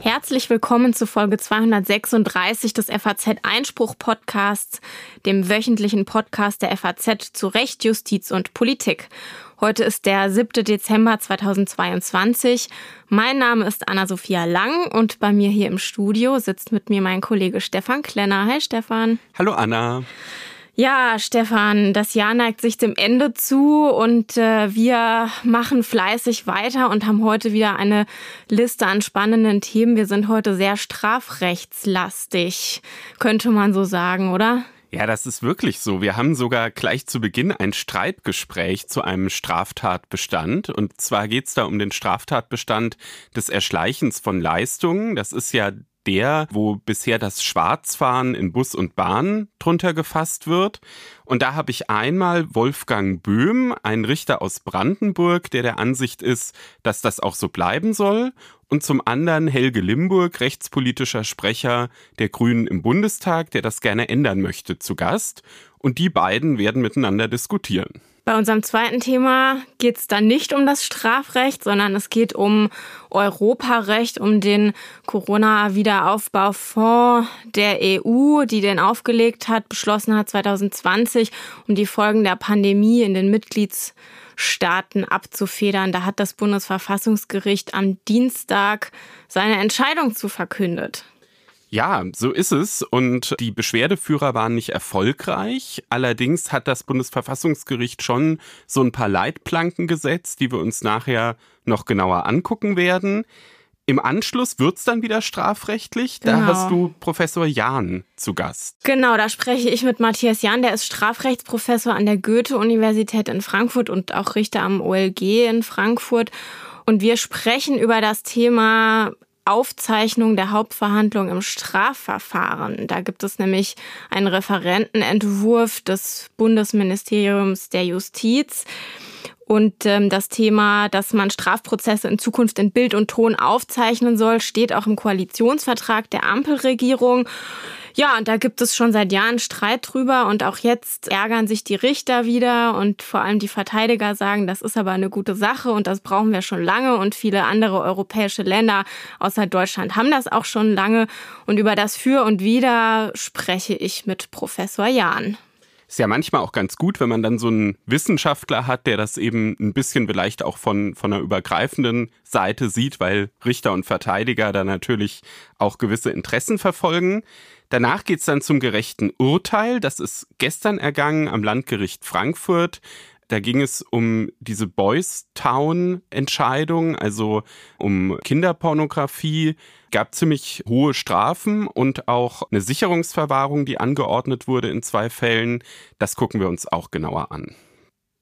Herzlich willkommen zu Folge 236 des FAZ Einspruch Podcasts, dem wöchentlichen Podcast der FAZ zu Recht, Justiz und Politik. Heute ist der 7. Dezember 2022. Mein Name ist Anna-Sophia Lang und bei mir hier im Studio sitzt mit mir mein Kollege Stefan Klenner. Hi Stefan. Hallo Anna. Ja, Stefan, das Jahr neigt sich dem Ende zu und äh, wir machen fleißig weiter und haben heute wieder eine Liste an spannenden Themen. Wir sind heute sehr strafrechtslastig, könnte man so sagen, oder? Ja, das ist wirklich so. Wir haben sogar gleich zu Beginn ein Streitgespräch zu einem Straftatbestand. Und zwar geht es da um den Straftatbestand des Erschleichens von Leistungen. Das ist ja der, wo bisher das Schwarzfahren in Bus und Bahn drunter gefasst wird. Und da habe ich einmal Wolfgang Böhm, einen Richter aus Brandenburg, der der Ansicht ist, dass das auch so bleiben soll. Und zum anderen Helge Limburg, rechtspolitischer Sprecher der Grünen im Bundestag, der das gerne ändern möchte, zu Gast. Und die beiden werden miteinander diskutieren. Bei unserem zweiten Thema geht es dann nicht um das Strafrecht, sondern es geht um Europarecht, um den Corona-Wiederaufbaufonds der EU, die den aufgelegt hat, beschlossen hat 2020, um die Folgen der Pandemie in den Mitgliedsstaaten abzufedern. Da hat das Bundesverfassungsgericht am Dienstag seine Entscheidung zu verkündet. Ja, so ist es. Und die Beschwerdeführer waren nicht erfolgreich. Allerdings hat das Bundesverfassungsgericht schon so ein paar Leitplanken gesetzt, die wir uns nachher noch genauer angucken werden. Im Anschluss wird's dann wieder strafrechtlich. Da genau. hast du Professor Jahn zu Gast. Genau, da spreche ich mit Matthias Jahn. Der ist Strafrechtsprofessor an der Goethe-Universität in Frankfurt und auch Richter am OLG in Frankfurt. Und wir sprechen über das Thema Aufzeichnung der Hauptverhandlung im Strafverfahren. Da gibt es nämlich einen Referentenentwurf des Bundesministeriums der Justiz. Und ähm, das Thema, dass man Strafprozesse in Zukunft in Bild und Ton aufzeichnen soll, steht auch im Koalitionsvertrag der Ampelregierung. Ja, und da gibt es schon seit Jahren Streit drüber und auch jetzt ärgern sich die Richter wieder und vor allem die Verteidiger sagen, das ist aber eine gute Sache und das brauchen wir schon lange und viele andere europäische Länder außer Deutschland haben das auch schon lange und über das Für und Wider spreche ich mit Professor Jahn. Ist ja manchmal auch ganz gut, wenn man dann so einen Wissenschaftler hat, der das eben ein bisschen vielleicht auch von, von einer übergreifenden Seite sieht, weil Richter und Verteidiger da natürlich auch gewisse Interessen verfolgen. Danach geht's dann zum gerechten Urteil. Das ist gestern ergangen am Landgericht Frankfurt. Da ging es um diese Boys Town Entscheidung, also um Kinderpornografie. Gab ziemlich hohe Strafen und auch eine Sicherungsverwahrung, die angeordnet wurde in zwei Fällen. Das gucken wir uns auch genauer an.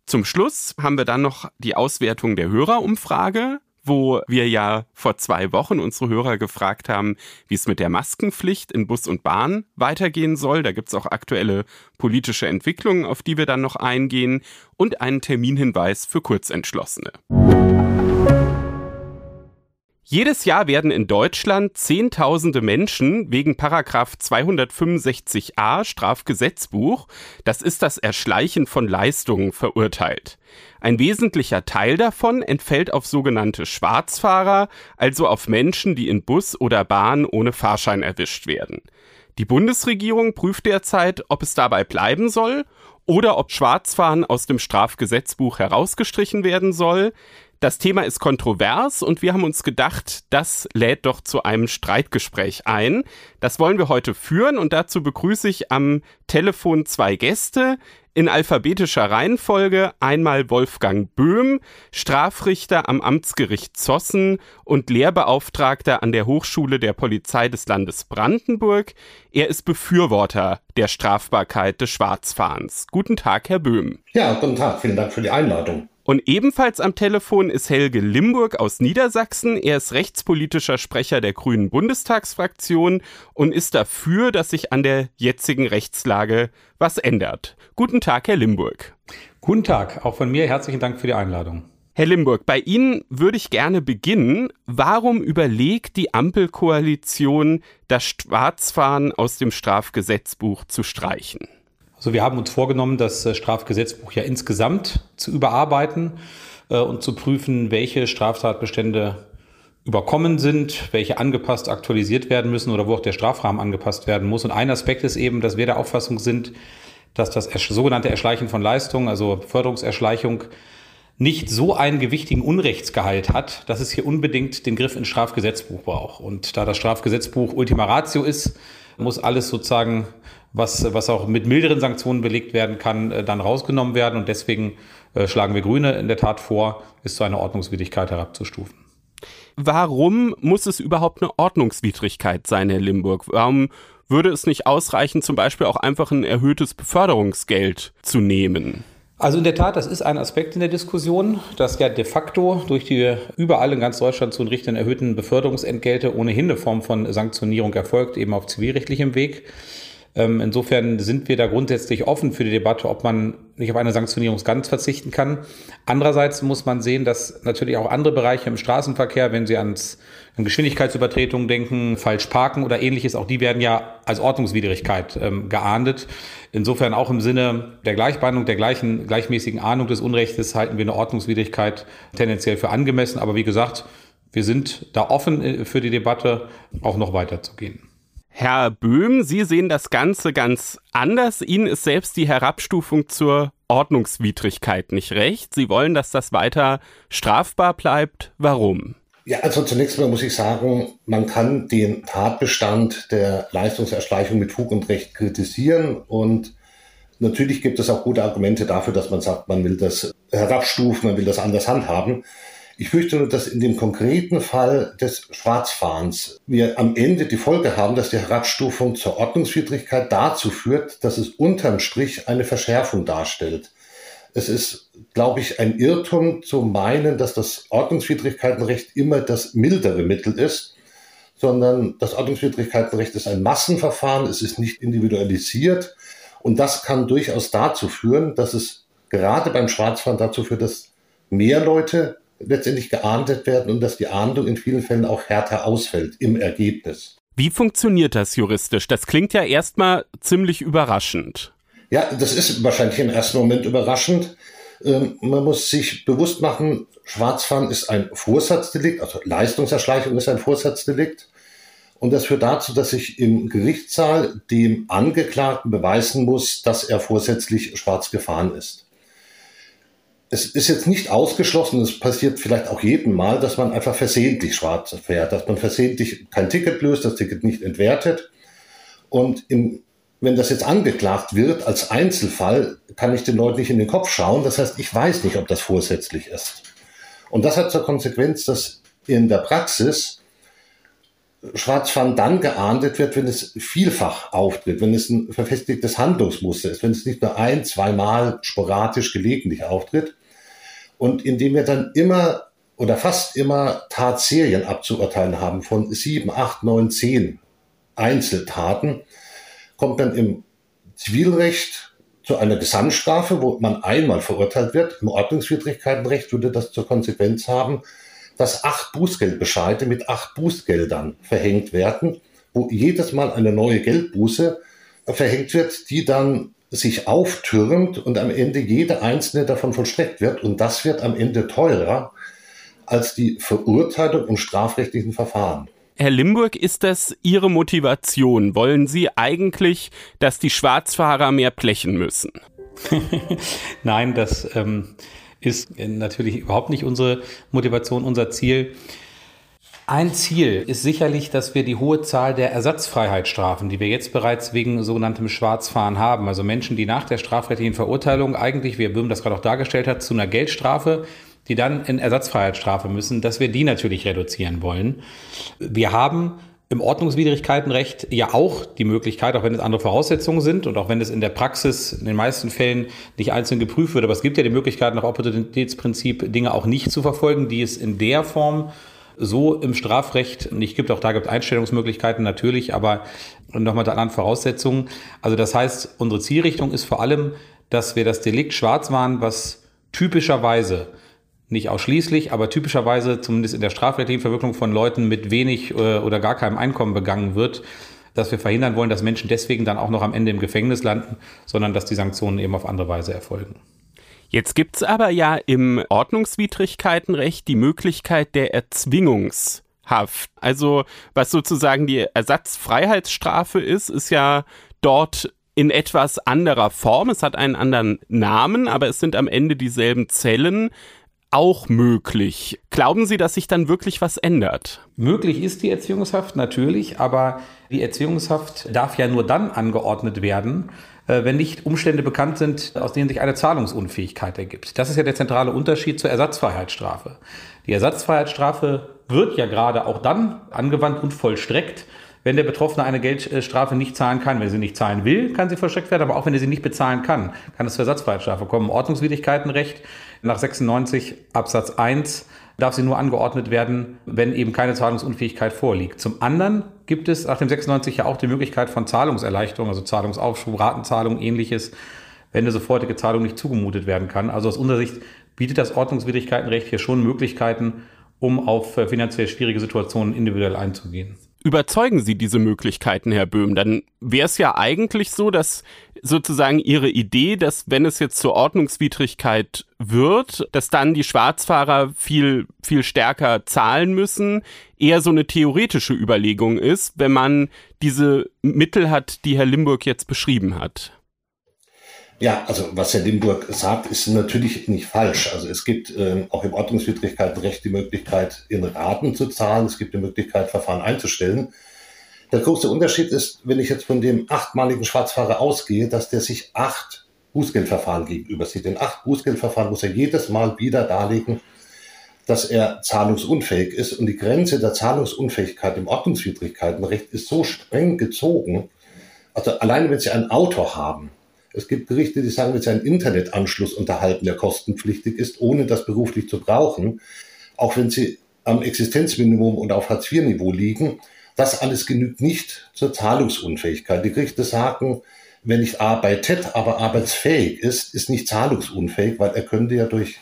Zum Schluss haben wir dann noch die Auswertung der Hörerumfrage wo wir ja vor zwei Wochen unsere Hörer gefragt haben, wie es mit der Maskenpflicht in Bus und Bahn weitergehen soll. Da gibt's auch aktuelle politische Entwicklungen, auf die wir dann noch eingehen und einen Terminhinweis für Kurzentschlossene. Jedes Jahr werden in Deutschland Zehntausende Menschen wegen Paragraph 265a Strafgesetzbuch, das ist das Erschleichen von Leistungen, verurteilt. Ein wesentlicher Teil davon entfällt auf sogenannte Schwarzfahrer, also auf Menschen, die in Bus oder Bahn ohne Fahrschein erwischt werden. Die Bundesregierung prüft derzeit, ob es dabei bleiben soll oder ob Schwarzfahren aus dem Strafgesetzbuch herausgestrichen werden soll. Das Thema ist kontrovers und wir haben uns gedacht, das lädt doch zu einem Streitgespräch ein. Das wollen wir heute führen und dazu begrüße ich am Telefon zwei Gäste in alphabetischer Reihenfolge einmal Wolfgang Böhm, Strafrichter am Amtsgericht Zossen und Lehrbeauftragter an der Hochschule der Polizei des Landes Brandenburg. Er ist Befürworter der Strafbarkeit des Schwarzfahrens. Guten Tag, Herr Böhm. Ja, guten Tag. Vielen Dank für die Einladung. Und ebenfalls am Telefon ist Helge Limburg aus Niedersachsen. Er ist rechtspolitischer Sprecher der Grünen Bundestagsfraktion und ist dafür, dass sich an der jetzigen Rechtslage was ändert. Guten Tag, Herr Limburg. Guten Tag, auch von mir herzlichen Dank für die Einladung. Herr Limburg, bei Ihnen würde ich gerne beginnen. Warum überlegt die Ampelkoalition, das Schwarzfahren aus dem Strafgesetzbuch zu streichen? Also wir haben uns vorgenommen, das äh, Strafgesetzbuch ja insgesamt zu überarbeiten. äh, und zu prüfen, welche Straftatbestände überkommen sind, welche angepasst, aktualisiert werden müssen oder wo auch der Strafrahmen angepasst werden muss. Und ein Aspekt ist eben, dass wir der Auffassung sind, dass das sogenannte Erschleichen von Leistungen, also Förderungserschleichung, nicht so einen gewichtigen Unrechtsgehalt hat, dass es hier unbedingt den Griff ins Strafgesetzbuch braucht. Und da das Strafgesetzbuch Ultima Ratio ist, muss alles sozusagen, was, was auch mit milderen Sanktionen belegt werden kann, äh, dann rausgenommen werden. Und deswegen äh, schlagen wir Grüne in der Tat vor, es zu einer Ordnungswidrigkeit herabzustufen. Warum muss es überhaupt eine Ordnungswidrigkeit sein, Herr Limburg? Warum würde es nicht ausreichen, zum Beispiel auch einfach ein erhöhtes Beförderungsgeld zu nehmen? Also in der Tat, das ist ein Aspekt in der Diskussion, dass ja de facto durch die überall in ganz Deutschland zu entrichtenden erhöhten Beförderungsentgelte ohnehin eine Form von Sanktionierung erfolgt, eben auf zivilrechtlichem Weg. Ähm, insofern sind wir da grundsätzlich offen für die Debatte, ob man nicht auf eine Sanktionierung ganz verzichten kann. Andererseits muss man sehen, dass natürlich auch andere Bereiche im Straßenverkehr, wenn Sie ans, an Geschwindigkeitsübertretungen denken, falsch parken oder ähnliches, auch die werden ja als Ordnungswidrigkeit ähm, geahndet. Insofern auch im Sinne der Gleichbehandlung, der gleichen, gleichmäßigen Ahnung des Unrechtes halten wir eine Ordnungswidrigkeit tendenziell für angemessen. Aber wie gesagt, wir sind da offen äh, für die Debatte, auch noch weiterzugehen. Herr Böhm, Sie sehen das Ganze ganz anders. Ihnen ist selbst die Herabstufung zur Ordnungswidrigkeit nicht recht. Sie wollen, dass das weiter strafbar bleibt. Warum? Ja, also zunächst mal muss ich sagen, man kann den Tatbestand der Leistungserschleichung mit Fug und Recht kritisieren und natürlich gibt es auch gute Argumente dafür, dass man sagt, man will das herabstufen, man will das anders handhaben. Ich fürchte nur, dass in dem konkreten Fall des Schwarzfahrens wir am Ende die Folge haben, dass die Herabstufung zur Ordnungswidrigkeit dazu führt, dass es unterm Strich eine Verschärfung darstellt. Es ist, glaube ich, ein Irrtum zu meinen, dass das Ordnungswidrigkeitenrecht immer das mildere Mittel ist, sondern das Ordnungswidrigkeitenrecht ist ein Massenverfahren, es ist nicht individualisiert und das kann durchaus dazu führen, dass es gerade beim Schwarzfahren dazu führt, dass mehr Leute letztendlich geahndet werden und dass die Ahndung in vielen Fällen auch härter ausfällt im Ergebnis. Wie funktioniert das juristisch? Das klingt ja erstmal ziemlich überraschend. Ja, das ist wahrscheinlich im ersten Moment überraschend. Ähm, man muss sich bewusst machen, Schwarzfahren ist ein Vorsatzdelikt, also Leistungserschleichung ist ein Vorsatzdelikt. Und das führt dazu, dass ich im Gerichtssaal dem Angeklagten beweisen muss, dass er vorsätzlich schwarz gefahren ist es ist jetzt nicht ausgeschlossen, es passiert vielleicht auch jedem Mal, dass man einfach versehentlich schwarz fährt, dass man versehentlich kein Ticket löst, das Ticket nicht entwertet. Und im, wenn das jetzt angeklagt wird als Einzelfall, kann ich den Leuten nicht in den Kopf schauen. Das heißt, ich weiß nicht, ob das vorsätzlich ist. Und das hat zur Konsequenz, dass in der Praxis Schwarzfahren dann geahndet wird, wenn es vielfach auftritt, wenn es ein verfestigtes Handlungsmuster ist, wenn es nicht nur ein, zweimal sporadisch gelegentlich auftritt und indem wir dann immer oder fast immer Tatserien abzuurteilen haben von sieben, acht, neun, zehn Einzeltaten, kommt dann im Zivilrecht zu einer Gesamtstrafe, wo man einmal verurteilt wird. Im Ordnungswidrigkeitenrecht würde das zur Konsequenz haben, dass acht Bußgeldbescheide mit acht Bußgeldern verhängt werden, wo jedes Mal eine neue Geldbuße verhängt wird, die dann sich auftürmt und am Ende jede einzelne davon vollstreckt wird. Und das wird am Ende teurer als die Verurteilung im strafrechtlichen Verfahren. Herr Limburg, ist das Ihre Motivation? Wollen Sie eigentlich, dass die Schwarzfahrer mehr blechen müssen? Nein, das ähm, ist natürlich überhaupt nicht unsere Motivation, unser Ziel. Ein Ziel ist sicherlich, dass wir die hohe Zahl der Ersatzfreiheitsstrafen, die wir jetzt bereits wegen sogenanntem Schwarzfahren haben, also Menschen, die nach der strafrechtlichen Verurteilung eigentlich, wie Herr Böhm das gerade auch dargestellt hat, zu einer Geldstrafe, die dann in Ersatzfreiheitsstrafe müssen, dass wir die natürlich reduzieren wollen. Wir haben im Ordnungswidrigkeitenrecht ja auch die Möglichkeit, auch wenn es andere Voraussetzungen sind und auch wenn es in der Praxis in den meisten Fällen nicht einzeln geprüft wird, aber es gibt ja die Möglichkeit, nach Opportunitätsprinzip Dinge auch nicht zu verfolgen, die es in der Form so im Strafrecht nicht gibt. Auch da gibt es Einstellungsmöglichkeiten natürlich, aber nochmal mit anderen Voraussetzungen. Also das heißt, unsere Zielrichtung ist vor allem, dass wir das Delikt schwarz waren, was typischerweise nicht ausschließlich, aber typischerweise zumindest in der strafrechtlichen Verwirkung von Leuten mit wenig äh, oder gar keinem Einkommen begangen wird, dass wir verhindern wollen, dass Menschen deswegen dann auch noch am Ende im Gefängnis landen, sondern dass die Sanktionen eben auf andere Weise erfolgen. Jetzt gibt's aber ja im Ordnungswidrigkeitenrecht die Möglichkeit der Erzwingungshaft. Also was sozusagen die Ersatzfreiheitsstrafe ist, ist ja dort in etwas anderer Form. Es hat einen anderen Namen, aber es sind am Ende dieselben Zellen auch möglich. Glauben Sie, dass sich dann wirklich was ändert? Möglich ist die Erziehungshaft natürlich, aber die Erziehungshaft darf ja nur dann angeordnet werden, äh, wenn nicht Umstände bekannt sind, aus denen sich eine Zahlungsunfähigkeit ergibt. Das ist ja der zentrale Unterschied zur Ersatzfreiheitsstrafe. Die Ersatzfreiheitsstrafe wird ja gerade auch dann angewandt und vollstreckt, wenn der Betroffene eine Geldstrafe nicht zahlen kann. Wenn sie nicht zahlen will, kann sie vollstreckt werden, aber auch wenn er sie nicht bezahlen kann, kann es zur Ersatzfreiheitsstrafe kommen. Ordnungswidrigkeitenrecht nach 96 Absatz 1 darf sie nur angeordnet werden, wenn eben keine Zahlungsunfähigkeit vorliegt. Zum anderen gibt es nach dem 96 ja auch die Möglichkeit von Zahlungserleichterung, also Zahlungsaufschub, Ratenzahlung, ähnliches, wenn eine sofortige Zahlung nicht zugemutet werden kann. Also aus unserer Sicht bietet das Ordnungswidrigkeitenrecht hier schon Möglichkeiten, um auf äh, finanziell schwierige Situationen individuell einzugehen überzeugen Sie diese Möglichkeiten, Herr Böhm? Dann wäre es ja eigentlich so, dass sozusagen Ihre Idee, dass wenn es jetzt zur Ordnungswidrigkeit wird, dass dann die Schwarzfahrer viel, viel stärker zahlen müssen, eher so eine theoretische Überlegung ist, wenn man diese Mittel hat, die Herr Limburg jetzt beschrieben hat. Ja, also was Herr Limburg sagt, ist natürlich nicht falsch. Also es gibt äh, auch im Ordnungswidrigkeitenrecht die Möglichkeit, in Raten zu zahlen. Es gibt die Möglichkeit, Verfahren einzustellen. Der große Unterschied ist, wenn ich jetzt von dem achtmaligen Schwarzfahrer ausgehe, dass der sich acht Bußgeldverfahren gegenüber sieht. In acht Bußgeldverfahren muss er jedes Mal wieder darlegen, dass er zahlungsunfähig ist. Und die Grenze der Zahlungsunfähigkeit im Ordnungswidrigkeitenrecht ist so streng gezogen. Also alleine wenn Sie ein Auto haben, es gibt Gerichte, die sagen, wenn Sie einen Internetanschluss unterhalten, der kostenpflichtig ist, ohne das beruflich zu brauchen, auch wenn Sie am Existenzminimum und auf Hartz-IV-Niveau liegen, das alles genügt nicht zur Zahlungsunfähigkeit. Die Gerichte sagen, wer nicht arbeitet, aber arbeitsfähig ist, ist nicht zahlungsunfähig, weil er könnte ja durch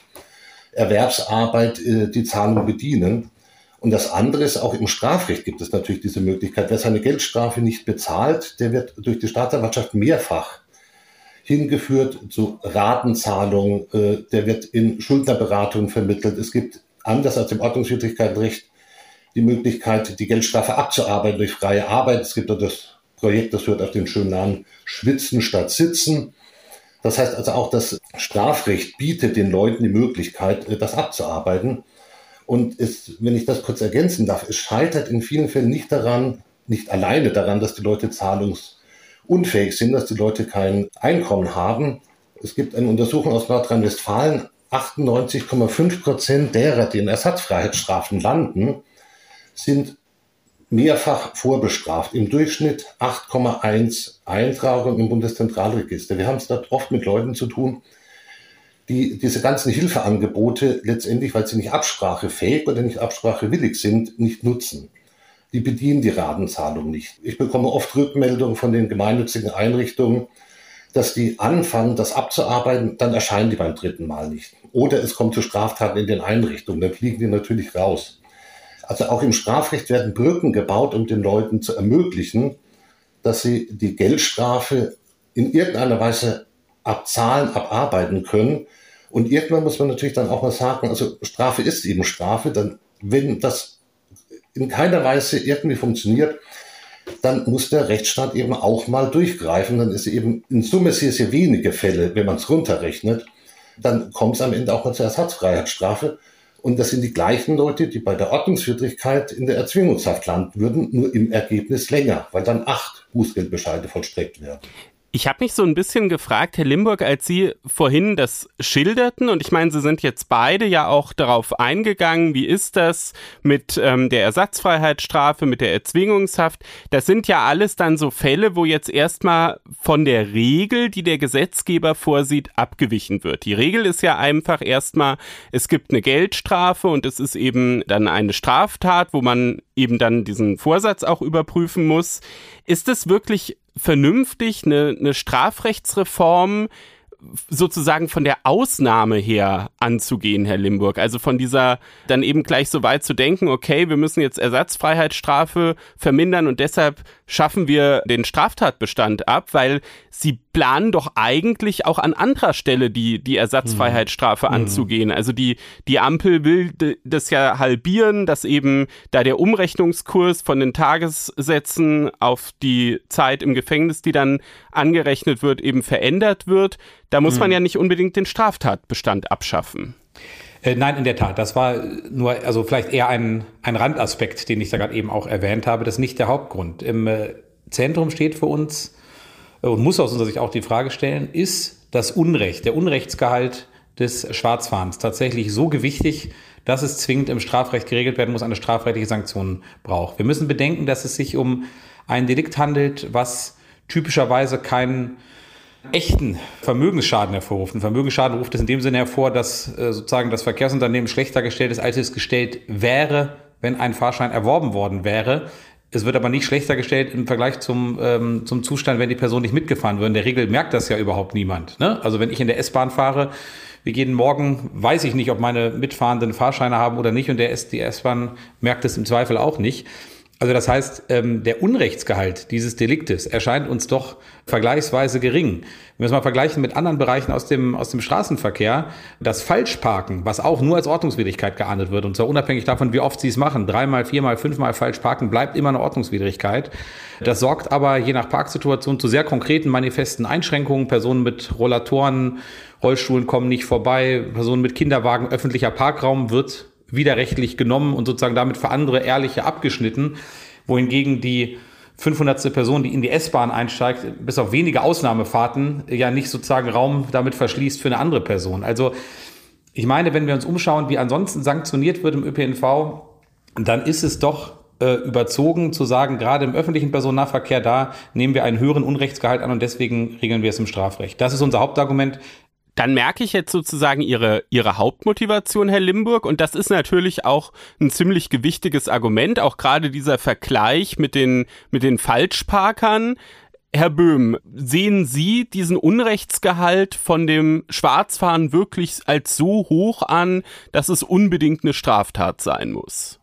Erwerbsarbeit äh, die Zahlung bedienen. Und das andere ist, auch im Strafrecht gibt es natürlich diese Möglichkeit. Wer seine Geldstrafe nicht bezahlt, der wird durch die Staatsanwaltschaft mehrfach hingeführt zu Ratenzahlungen, äh, der wird in Schuldnerberatung vermittelt. Es gibt anders als im Ordnungswidrigkeitenrecht die Möglichkeit, die Geldstrafe abzuarbeiten durch freie Arbeit. Es gibt das Projekt, das hört auf den schönen Namen Schwitzen statt Sitzen. Das heißt also auch, das Strafrecht bietet den Leuten die Möglichkeit, äh, das abzuarbeiten. Und es, wenn ich das kurz ergänzen darf, es scheitert in vielen Fällen nicht daran, nicht alleine daran, dass die Leute zahlungs unfähig sind, dass die Leute kein Einkommen haben. Es gibt eine Untersuchung aus Nordrhein-Westfalen, 98,5 Prozent derer, die in Ersatzfreiheitsstrafen landen, sind mehrfach vorbestraft. Im Durchschnitt 8,1 Eintragungen im Bundeszentralregister. Wir haben es dort oft mit Leuten zu tun, die diese ganzen Hilfeangebote letztendlich, weil sie nicht absprachefähig oder nicht absprachewillig sind, nicht nutzen die bedienen die Ratenzahlung nicht. Ich bekomme oft Rückmeldungen von den gemeinnützigen Einrichtungen, dass die anfangen, das abzuarbeiten, dann erscheinen die beim dritten Mal nicht. Oder es kommt zu Straftaten in den Einrichtungen, dann fliegen die natürlich raus. Also auch im Strafrecht werden Brücken gebaut, um den Leuten zu ermöglichen, dass sie die Geldstrafe in irgendeiner Weise abzahlen, abarbeiten können. Und irgendwann muss man natürlich dann auch mal sagen, also Strafe ist eben Strafe, dann wenn das in keiner Weise irgendwie funktioniert, dann muss der Rechtsstaat eben auch mal durchgreifen. Dann ist eben in Summe sehr, sehr wenige Fälle, wenn man es runterrechnet. Dann kommt es am Ende auch mal zur Ersatzfreiheitsstrafe. Und das sind die gleichen Leute, die bei der Ordnungswidrigkeit in der Erzwingungshaft landen würden, nur im Ergebnis länger, weil dann acht Bußgeldbescheide vollstreckt werden. Ich habe mich so ein bisschen gefragt, Herr Limburg, als Sie vorhin das schilderten, und ich meine, Sie sind jetzt beide ja auch darauf eingegangen, wie ist das mit ähm, der Ersatzfreiheitsstrafe, mit der Erzwingungshaft. Das sind ja alles dann so Fälle, wo jetzt erstmal von der Regel, die der Gesetzgeber vorsieht, abgewichen wird. Die Regel ist ja einfach erstmal, es gibt eine Geldstrafe und es ist eben dann eine Straftat, wo man eben dann diesen Vorsatz auch überprüfen muss. Ist es wirklich vernünftig, eine, eine Strafrechtsreform sozusagen von der Ausnahme her anzugehen, Herr Limburg. Also von dieser dann eben gleich so weit zu denken, okay, wir müssen jetzt Ersatzfreiheitsstrafe vermindern und deshalb schaffen wir den Straftatbestand ab, weil sie planen doch eigentlich auch an anderer Stelle die, die Ersatzfreiheitsstrafe mhm. anzugehen. Also die, die Ampel will das ja halbieren, dass eben da der Umrechnungskurs von den Tagessätzen auf die Zeit im Gefängnis, die dann angerechnet wird, eben verändert wird. Da muss mhm. man ja nicht unbedingt den Straftatbestand abschaffen. Äh, nein, in der Tat. Das war nur, also vielleicht eher ein, ein Randaspekt, den ich da gerade eben auch erwähnt habe. Das ist nicht der Hauptgrund. Im äh, Zentrum steht für uns äh, und muss aus unserer Sicht auch die Frage stellen, ist das Unrecht, der Unrechtsgehalt des Schwarzfahrens tatsächlich so gewichtig, dass es zwingend im Strafrecht geregelt werden muss, eine strafrechtliche Sanktion braucht. Wir müssen bedenken, dass es sich um ein Delikt handelt, was typischerweise keinen echten Vermögensschaden hervorruft. Ein Vermögensschaden ruft es in dem Sinne hervor, dass äh, sozusagen das Verkehrsunternehmen schlechter gestellt ist, als es gestellt wäre, wenn ein Fahrschein erworben worden wäre. Es wird aber nicht schlechter gestellt im Vergleich zum, ähm, zum Zustand, wenn die Person nicht mitgefahren würde. In der Regel merkt das ja überhaupt niemand. Ne? Also wenn ich in der S-Bahn fahre, wir gehen morgen, weiß ich nicht, ob meine Mitfahrenden Fahrscheine haben oder nicht und der S die S-Bahn merkt es im Zweifel auch nicht. Also das heißt, ähm, der Unrechtsgehalt dieses Deliktes erscheint uns doch vergleichsweise gering. Wenn wir es mal vergleichen mit anderen Bereichen aus dem, aus dem Straßenverkehr, das Falschparken, was auch nur als Ordnungswidrigkeit geahndet wird, und zwar unabhängig davon, wie oft Sie es machen, dreimal, viermal, fünfmal falsch parken, bleibt immer eine Ordnungswidrigkeit. Das sorgt aber je nach Parksituation zu sehr konkreten manifesten Einschränkungen. Personen mit Rollatoren, Rollstuhlen kommen nicht vorbei, Personen mit Kinderwagen, öffentlicher Parkraum wird widerrechtlich genommen und sozusagen damit für andere Ehrliche abgeschnitten, wohingegen die 500. Person, die in die S-Bahn einsteigt, bis auf wenige Ausnahmefahrten ja nicht sozusagen Raum damit verschließt für eine andere Person. Also ich meine, wenn wir uns umschauen, wie ansonsten sanktioniert wird im ÖPNV, dann ist es doch äh, überzogen zu sagen, gerade im öffentlichen Personennahverkehr, da nehmen wir einen höheren Unrechtsgehalt an und deswegen regeln wir es im Strafrecht. Das ist unser Hauptargument dann merke ich jetzt sozusagen ihre, ihre Hauptmotivation, Herr Limburg. Und das ist natürlich auch ein ziemlich gewichtiges Argument, auch gerade dieser Vergleich mit den, mit den Falschparkern. Herr Böhm, sehen Sie diesen Unrechtsgehalt von dem Schwarzfahren wirklich als so hoch an, dass es unbedingt eine Straftat sein muss?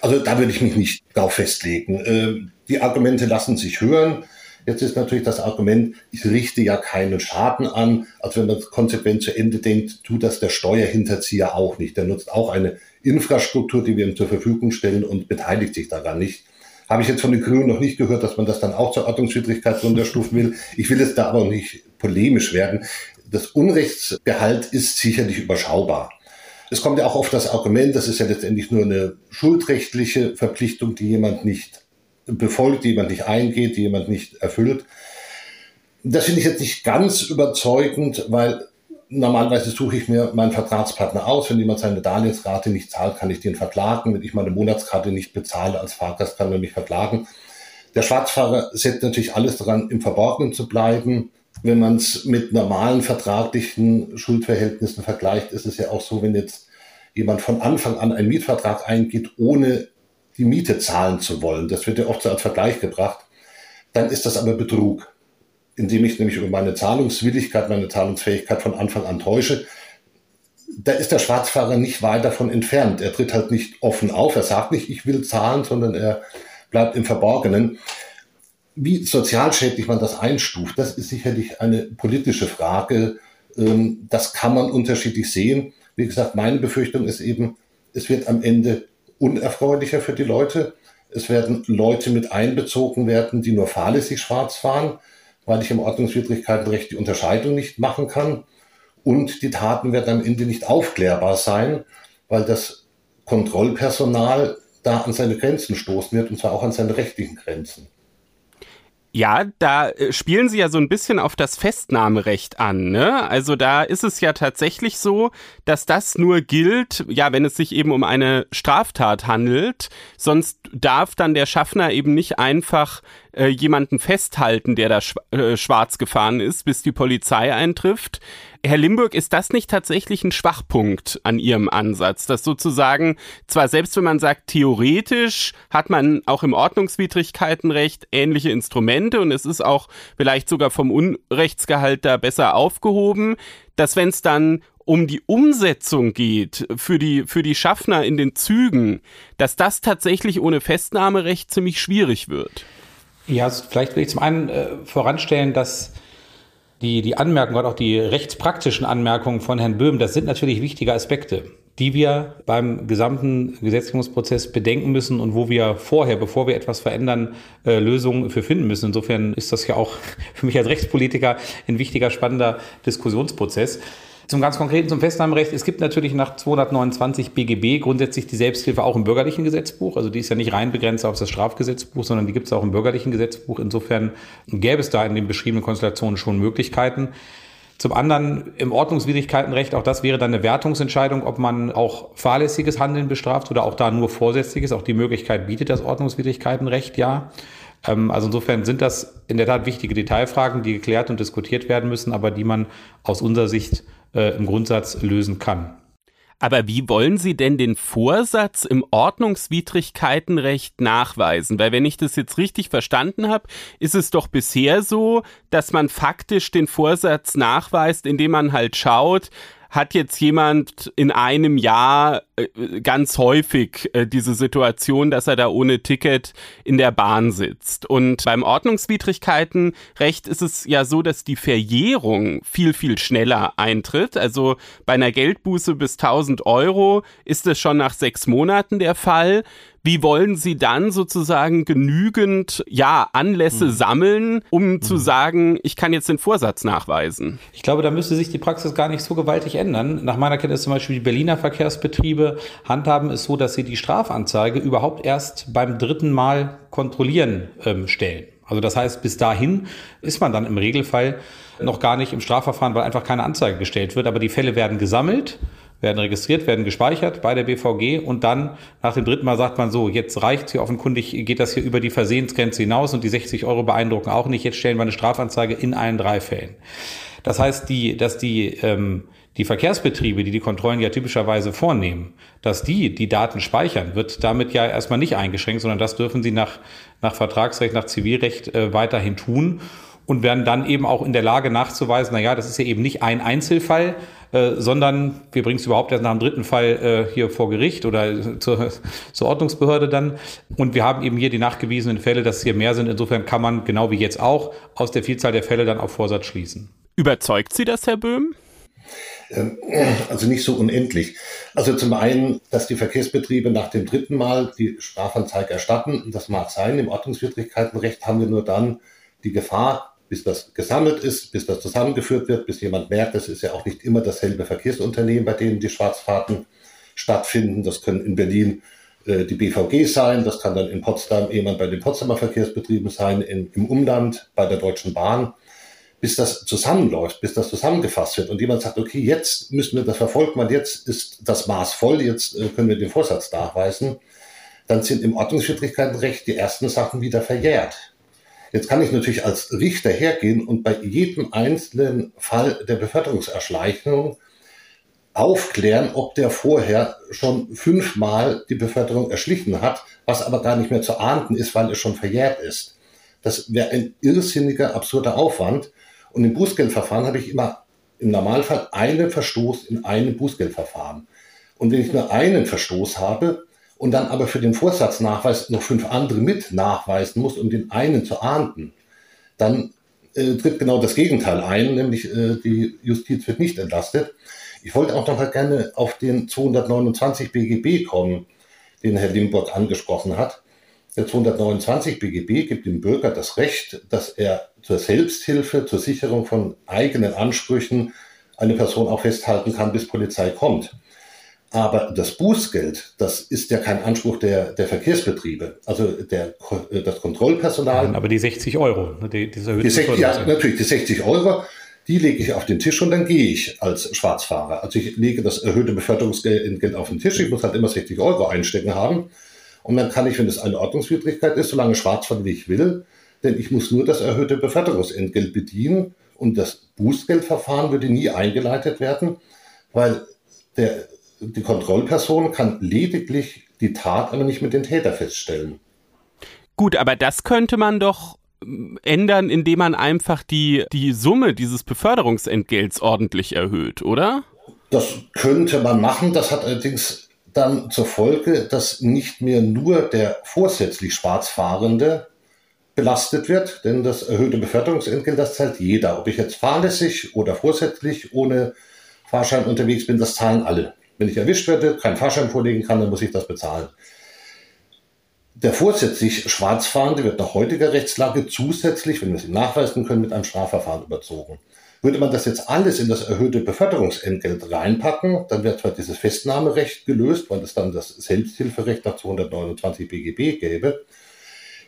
Also da würde ich mich nicht darauf festlegen. Äh, die Argumente lassen sich hören. Jetzt ist natürlich das Argument, ich richte ja keinen Schaden an. Also wenn man konsequent zu Ende denkt, tut das der Steuerhinterzieher auch nicht. Der nutzt auch eine Infrastruktur, die wir ihm zur Verfügung stellen und beteiligt sich daran nicht. Habe ich jetzt von den Grünen noch nicht gehört, dass man das dann auch zur Ordnungswidrigkeit runterstufen will. Ich will jetzt da aber nicht polemisch werden. Das Unrechtsgehalt ist sicherlich überschaubar. Es kommt ja auch oft das Argument, das ist ja letztendlich nur eine schuldrechtliche Verpflichtung, die jemand nicht befolgt, die jemand nicht eingeht, die jemand nicht erfüllt. Das finde ich jetzt nicht ganz überzeugend, weil normalerweise suche ich mir meinen Vertragspartner aus. Wenn jemand seine Darlehensrate nicht zahlt, kann ich den verklagen. Wenn ich meine Monatskarte nicht bezahle als Fahrgast, kann er mich verklagen. Der Schwarzfahrer setzt natürlich alles daran, im Verborgenen zu bleiben. Wenn man es mit normalen vertraglichen Schuldverhältnissen vergleicht, ist es ja auch so, wenn jetzt jemand von Anfang an einen Mietvertrag eingeht, ohne die Miete zahlen zu wollen, das wird ja oft so als Vergleich gebracht, dann ist das aber Betrug, indem ich nämlich über meine Zahlungswilligkeit, meine Zahlungsfähigkeit von Anfang an täusche. Da ist der Schwarzfahrer nicht weit davon entfernt. Er tritt halt nicht offen auf, er sagt nicht, ich will zahlen, sondern er bleibt im Verborgenen. Wie sozialschädlich man das einstuft, das ist sicherlich eine politische Frage. Ähm, das kann man unterschiedlich sehen. Wie gesagt, meine Befürchtung ist eben, es wird am Ende unerfreulicher für die Leute. Es werden Leute mit einbezogen werden, die nur fahrlässig schwarz fahren, weil ich im Ordnungswidrigkeitenrecht die Unterscheidung nicht machen kann. Und die Taten werden am Ende nicht aufklärbar sein, weil das Kontrollpersonal da an seine Grenzen stoßen wird, und zwar auch an seine rechtlichen Grenzen. Ja, da äh, spielen sie ja so ein bisschen auf das Festnahmerecht an. Ne? Also da ist es ja tatsächlich so, dass das nur gilt, ja, wenn es sich eben um eine Straftat handelt. Sonst darf dann der Schaffner eben nicht einfach äh, jemanden festhalten, der da sch äh, schwarz gefahren ist, bis die Polizei eintrifft. Herr Limburg, ist das nicht tatsächlich ein Schwachpunkt an Ihrem Ansatz, dass sozusagen zwar selbst wenn man sagt, theoretisch hat man auch im Ordnungswidrigkeitenrecht ähnliche Instrumente und es ist auch vielleicht sogar vom Unrechtsgehalt da besser aufgehoben, dass wenn es dann um die Umsetzung geht für die, für die Schaffner in den Zügen, dass das tatsächlich ohne Festnahmerecht ziemlich schwierig wird. Ja, vielleicht will ich zum einen äh, voranstellen, dass die, die Anmerkungen, gerade auch die rechtspraktischen Anmerkungen von Herrn Böhm, das sind natürlich wichtige Aspekte, die wir beim gesamten Gesetzgebungsprozess bedenken müssen und wo wir vorher, bevor wir etwas verändern, äh, Lösungen für finden müssen. Insofern ist das ja auch für mich als Rechtspolitiker ein wichtiger, spannender Diskussionsprozess. Zum ganz konkreten, zum Festnahmerecht. Es gibt natürlich nach 229 BGB grundsätzlich die Selbsthilfe auch im bürgerlichen Gesetzbuch. Also die ist ja nicht rein begrenzt auf das Strafgesetzbuch, sondern die gibt es auch im bürgerlichen Gesetzbuch. Insofern gäbe es da in den beschriebenen Konstellationen schon Möglichkeiten. Zum anderen im Ordnungswidrigkeitenrecht, auch das wäre dann eine Wertungsentscheidung, ob man auch fahrlässiges Handeln bestraft oder auch da nur vorsätzliches. Auch die Möglichkeit bietet das Ordnungswidrigkeitenrecht ja. Ähm, also insofern sind das in der Tat wichtige Detailfragen, die geklärt und diskutiert werden müssen, aber die man aus unserer Sicht äh, im Grundsatz lösen kann. Aber wie wollen Sie denn den Vorsatz im Ordnungswidrigkeitenrecht nachweisen? Weil wenn ich das jetzt richtig verstanden habe, ist es doch bisher so, dass man faktisch den Vorsatz nachweist, indem man halt schaut, hat jetzt jemand in einem Jahr äh, ganz häufig äh, diese Situation, dass er da ohne Ticket in der Bahn sitzt. Und beim Ordnungswidrigkeitenrecht ist es ja so, dass die Verjährung viel, viel schneller eintritt. Also bei einer Geldbuße bis 1000 Euro ist es schon nach sechs Monaten der Fall. Wie wollen Sie dann sozusagen genügend, ja, Anlässe mhm. sammeln, um mhm. zu sagen, ich kann jetzt den Vorsatz nachweisen? Ich glaube, da müsste sich die Praxis gar nicht so gewaltig ändern. Nach meiner Kenntnis zum Beispiel die Berliner Verkehrsbetriebe handhaben es so, dass sie die Strafanzeige überhaupt erst beim dritten Mal kontrollieren ähm, stellen. Also das heißt, bis dahin ist man dann im Regelfall noch gar nicht im Strafverfahren, weil einfach keine Anzeige gestellt wird. Aber die Fälle werden gesammelt werden registriert, werden gespeichert bei der BVG und dann nach dem dritten Mal sagt man so, jetzt reicht hier offenkundig, geht das hier über die Versehensgrenze hinaus und die 60 Euro beeindrucken auch nicht, jetzt stellen wir eine Strafanzeige in allen drei Fällen. Das heißt, die, dass die, ähm, die Verkehrsbetriebe, die die Kontrollen ja typischerweise vornehmen, dass die die Daten speichern, wird damit ja erstmal nicht eingeschränkt, sondern das dürfen sie nach, nach Vertragsrecht, nach Zivilrecht äh, weiterhin tun und werden dann eben auch in der Lage nachzuweisen, na ja, das ist ja eben nicht ein Einzelfall, äh, sondern wir bringen es überhaupt erst nach dem dritten Fall äh, hier vor Gericht oder zur, zur Ordnungsbehörde dann. Und wir haben eben hier die nachgewiesenen Fälle, dass es hier mehr sind. Insofern kann man, genau wie jetzt auch, aus der Vielzahl der Fälle dann auf Vorsatz schließen. Überzeugt Sie das, Herr Böhm? Ähm, also nicht so unendlich. Also zum einen, dass die Verkehrsbetriebe nach dem dritten Mal die Strafanzeige erstatten, das mag sein. Im Ordnungswidrigkeitenrecht haben wir nur dann die Gefahr, bis das gesammelt ist, bis das zusammengeführt wird, bis jemand merkt, das ist ja auch nicht immer dasselbe Verkehrsunternehmen, bei denen die Schwarzfahrten stattfinden. Das können in Berlin äh, die BVG sein, das kann dann in Potsdam jemand bei den Potsdamer Verkehrsbetrieben sein, in, im Umland bei der Deutschen Bahn. Bis das zusammenläuft, bis das zusammengefasst wird und jemand sagt, okay, jetzt müssen wir das verfolgen, weil jetzt ist das Maß voll, jetzt äh, können wir den Vorsatz nachweisen, dann sind im Ordnungswidrigkeitenrecht die ersten Sachen wieder verjährt. Jetzt kann ich natürlich als Richter hergehen und bei jedem einzelnen Fall der Beförderungserschleichung aufklären, ob der vorher schon fünfmal die Beförderung erschlichen hat, was aber gar nicht mehr zu ahnden ist, weil es schon verjährt ist. Das wäre ein irrsinniger, absurder Aufwand. Und im Bußgeldverfahren habe ich immer im Normalfall einen Verstoß in einem Bußgeldverfahren. Und wenn ich nur einen Verstoß habe, und dann aber für den Vorsatznachweis noch fünf andere mit nachweisen muss, um den einen zu ahnden, dann äh, tritt genau das Gegenteil ein, nämlich äh, die Justiz wird nicht entlastet. Ich wollte auch noch mal gerne auf den 229 BGB kommen, den Herr Limburg angesprochen hat. Der 229 BGB gibt dem Bürger das Recht, dass er zur Selbsthilfe, zur Sicherung von eigenen Ansprüchen eine Person auch festhalten kann, bis Polizei kommt. Aber das Bußgeld, das ist ja kein Anspruch der, der Verkehrsbetriebe. Also der, äh, das Kontrollpersonal. Nein, aber die 60 Euro, ne, die, die, die 60, ja, natürlich, die 60 Euro, die lege ich auf den Tisch und dann gehe ich als Schwarzfahrer. Also ich lege das erhöhte Beförderungsgeld auf den Tisch. Ich muss halt immer 60 Euro einstecken haben. Und dann kann ich, wenn es eine Ordnungswidrigkeit ist, solange schwarz fahren, wie ich will, denn ich muss nur das erhöhte Beförderungsentgelt bedienen und das Bußgeldverfahren würde nie eingeleitet werden, weil der, die Kontrollperson kann lediglich die Tat, aber nicht mit den Täter feststellen. Gut, aber das könnte man doch ähm, ändern, indem man einfach die, die Summe dieses Beförderungsentgelts ordentlich erhöht, oder? Das könnte man machen. Das hat allerdings dann zur Folge, dass nicht mehr nur der vorsätzlich Schwarzfahrende belastet wird, denn das erhöhte Beförderungsentgelt, das zahlt jeder. Ob ich jetzt fahrlässig oder vorsätzlich ohne Fahrschein unterwegs bin, das zahlen alle. Wenn ich erwischt werde, keinen Fahrschein vorlegen kann, dann muss ich das bezahlen. Der vorsätzlich Schwarzfahrende wird nach heutiger Rechtslage zusätzlich, wenn wir es ihm nachweisen können, mit einem Strafverfahren überzogen. Würde man das jetzt alles in das erhöhte Beförderungsentgelt reinpacken, dann wäre zwar dieses Festnahmerecht gelöst, weil es dann das Selbsthilferecht nach 229 BGB gäbe,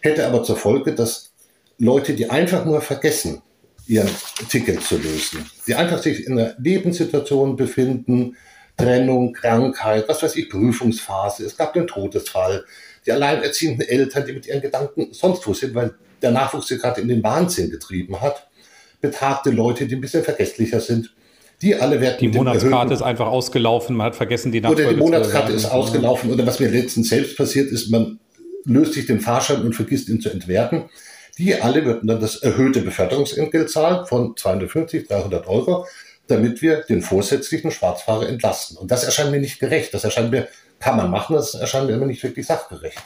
hätte aber zur Folge, dass Leute, die einfach nur vergessen, ihren Ticket zu lösen, die einfach sich in einer Lebenssituation befinden, Trennung, Krankheit, was weiß ich, Prüfungsphase, es gab den Todesfall, die alleinerziehenden Eltern, die mit ihren Gedanken sonst wo sind, weil der Nachwuchs sie gerade in den Wahnsinn getrieben hat, betagte Leute, die ein bisschen vergesslicher sind, die alle werden. Die Monatskarte ist einfach ausgelaufen, man hat vergessen, die Nachfolge Oder die Monatskarte ist ausgelaufen. Oder was mir letztens selbst passiert ist, man löst sich den Fahrschein und vergisst ihn zu entwerten. Die alle würden dann das erhöhte Beförderungsentgelt zahlen von 250, 300 Euro, damit wir den vorsätzlichen Schwarzfahrer entlasten. Und das erscheint mir nicht gerecht. Das erscheint mir, kann man machen, das erscheint mir immer nicht wirklich sachgerecht.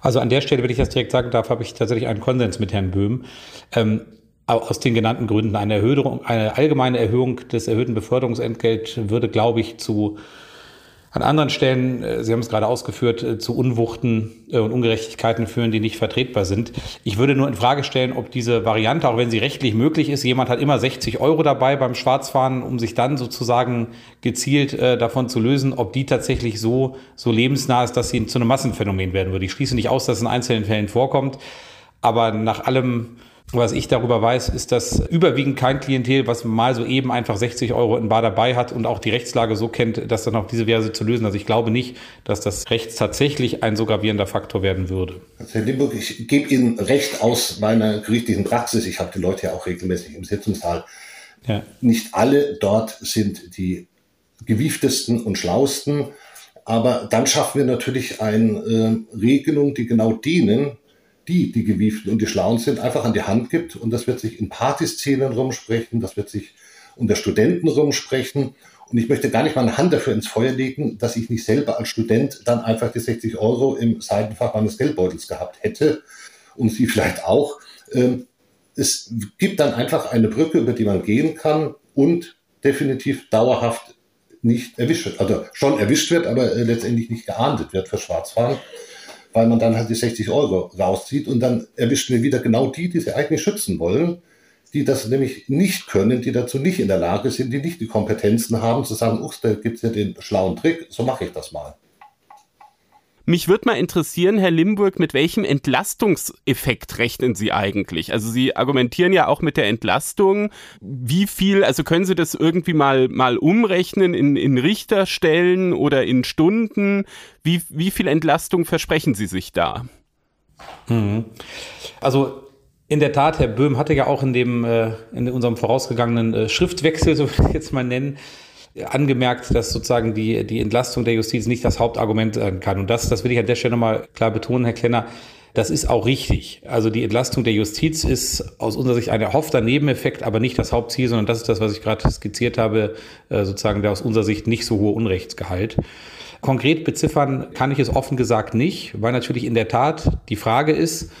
Also an der Stelle, wenn ich das direkt sagen darf, habe ich tatsächlich einen Konsens mit Herrn Böhm. Ähm, aus den genannten Gründen eine Erhöhung, eine allgemeine Erhöhung des erhöhten Beförderungsentgelts würde, glaube ich, zu an anderen Stellen, äh, Sie haben es gerade ausgeführt, äh, zu Unwuchten äh, und Ungerechtigkeiten führen, die nicht vertretbar sind. Ich würde nur in Frage stellen, ob diese Variante, auch wenn sie rechtlich möglich ist, jemand hat immer 60 Euro dabei beim Schwarzfahren, um sich dann sozusagen gezielt davon zu lösen, ob die tatsächlich so, so lebensnah ist, dass sie zu einem Massenphänomen werden würde. Ich schließe nicht aus, dass es in einzelnen Fällen vorkommt, aber nach allem, was ich darüber weiß, ist das überwiegend kein Klientel, was mal so eben einfach 60 Euro in Bar dabei hat und auch die Rechtslage so kennt, dass dann auch diese Verse zu lösen. Also ich glaube nicht, dass das Recht tatsächlich ein so gravierender Faktor werden würde. Herr Limburg, ich gebe Ihnen Recht aus meiner gerichtlichen Praxis. Ich habe die Leute ja auch regelmäßig im Sitzungssaal. Ja. Nicht alle dort sind die gewieftesten und schlausten. Aber dann schaffen wir natürlich eine äh, Regelung, die genau denen, die, die Gewieften und die Schlauen sind, einfach an die Hand gibt. Und das wird sich in Partyszenen rumsprechen, das wird sich unter Studenten rumsprechen. Und ich möchte gar nicht mal eine Hand dafür ins Feuer legen, dass ich nicht selber als Student dann einfach die 60 Euro im Seitenfach meines Geldbeutels gehabt hätte und Sie vielleicht auch. Ähm, es gibt dann einfach eine Brücke, über die man gehen kann und definitiv dauerhaft nicht erwischt wird. Also schon erwischt wird, aber äh, letztendlich nicht geahndet wird für Schwarzfahren weil man dann halt die 60 Euro rauszieht und dann erwischen wir wieder genau die, die sie eigentlich schützen wollen, die das nämlich nicht können, die dazu nicht in der Lage sind, die nicht die Kompetenzen haben, zu sagen, uch, da gibt's ja den schlauen Trick, so mache ich das mal. Mich würde mal interessieren, Herr Limburg, mit welchem Entlastungseffekt rechnen Sie eigentlich? Also Sie argumentieren ja auch mit der Entlastung. Wie viel, also können Sie das irgendwie mal, mal umrechnen in, in Richterstellen oder in Stunden? Wie, wie viel Entlastung versprechen Sie sich da? Mhm. Also in der Tat, Herr Böhm hatte ja auch in dem äh, in unserem vorausgegangenen äh, Schriftwechsel, so will ich jetzt mal nennen, angemerkt, dass sozusagen die, die Entlastung der Justiz nicht das Hauptargument sein kann. Und das, das will ich an der Stelle nochmal klar betonen, Herr Klenner. Das ist auch richtig. Also die Entlastung der Justiz ist aus unserer Sicht ein erhoffter Nebeneffekt, aber nicht das Hauptziel, sondern das ist das, was ich gerade skizziert habe, äh, sozusagen der aus unserer Sicht nicht so hohe Unrechtsgehalt. Konkret beziffern kann ich es offen gesagt nicht, weil natürlich in der Tat die Frage ist,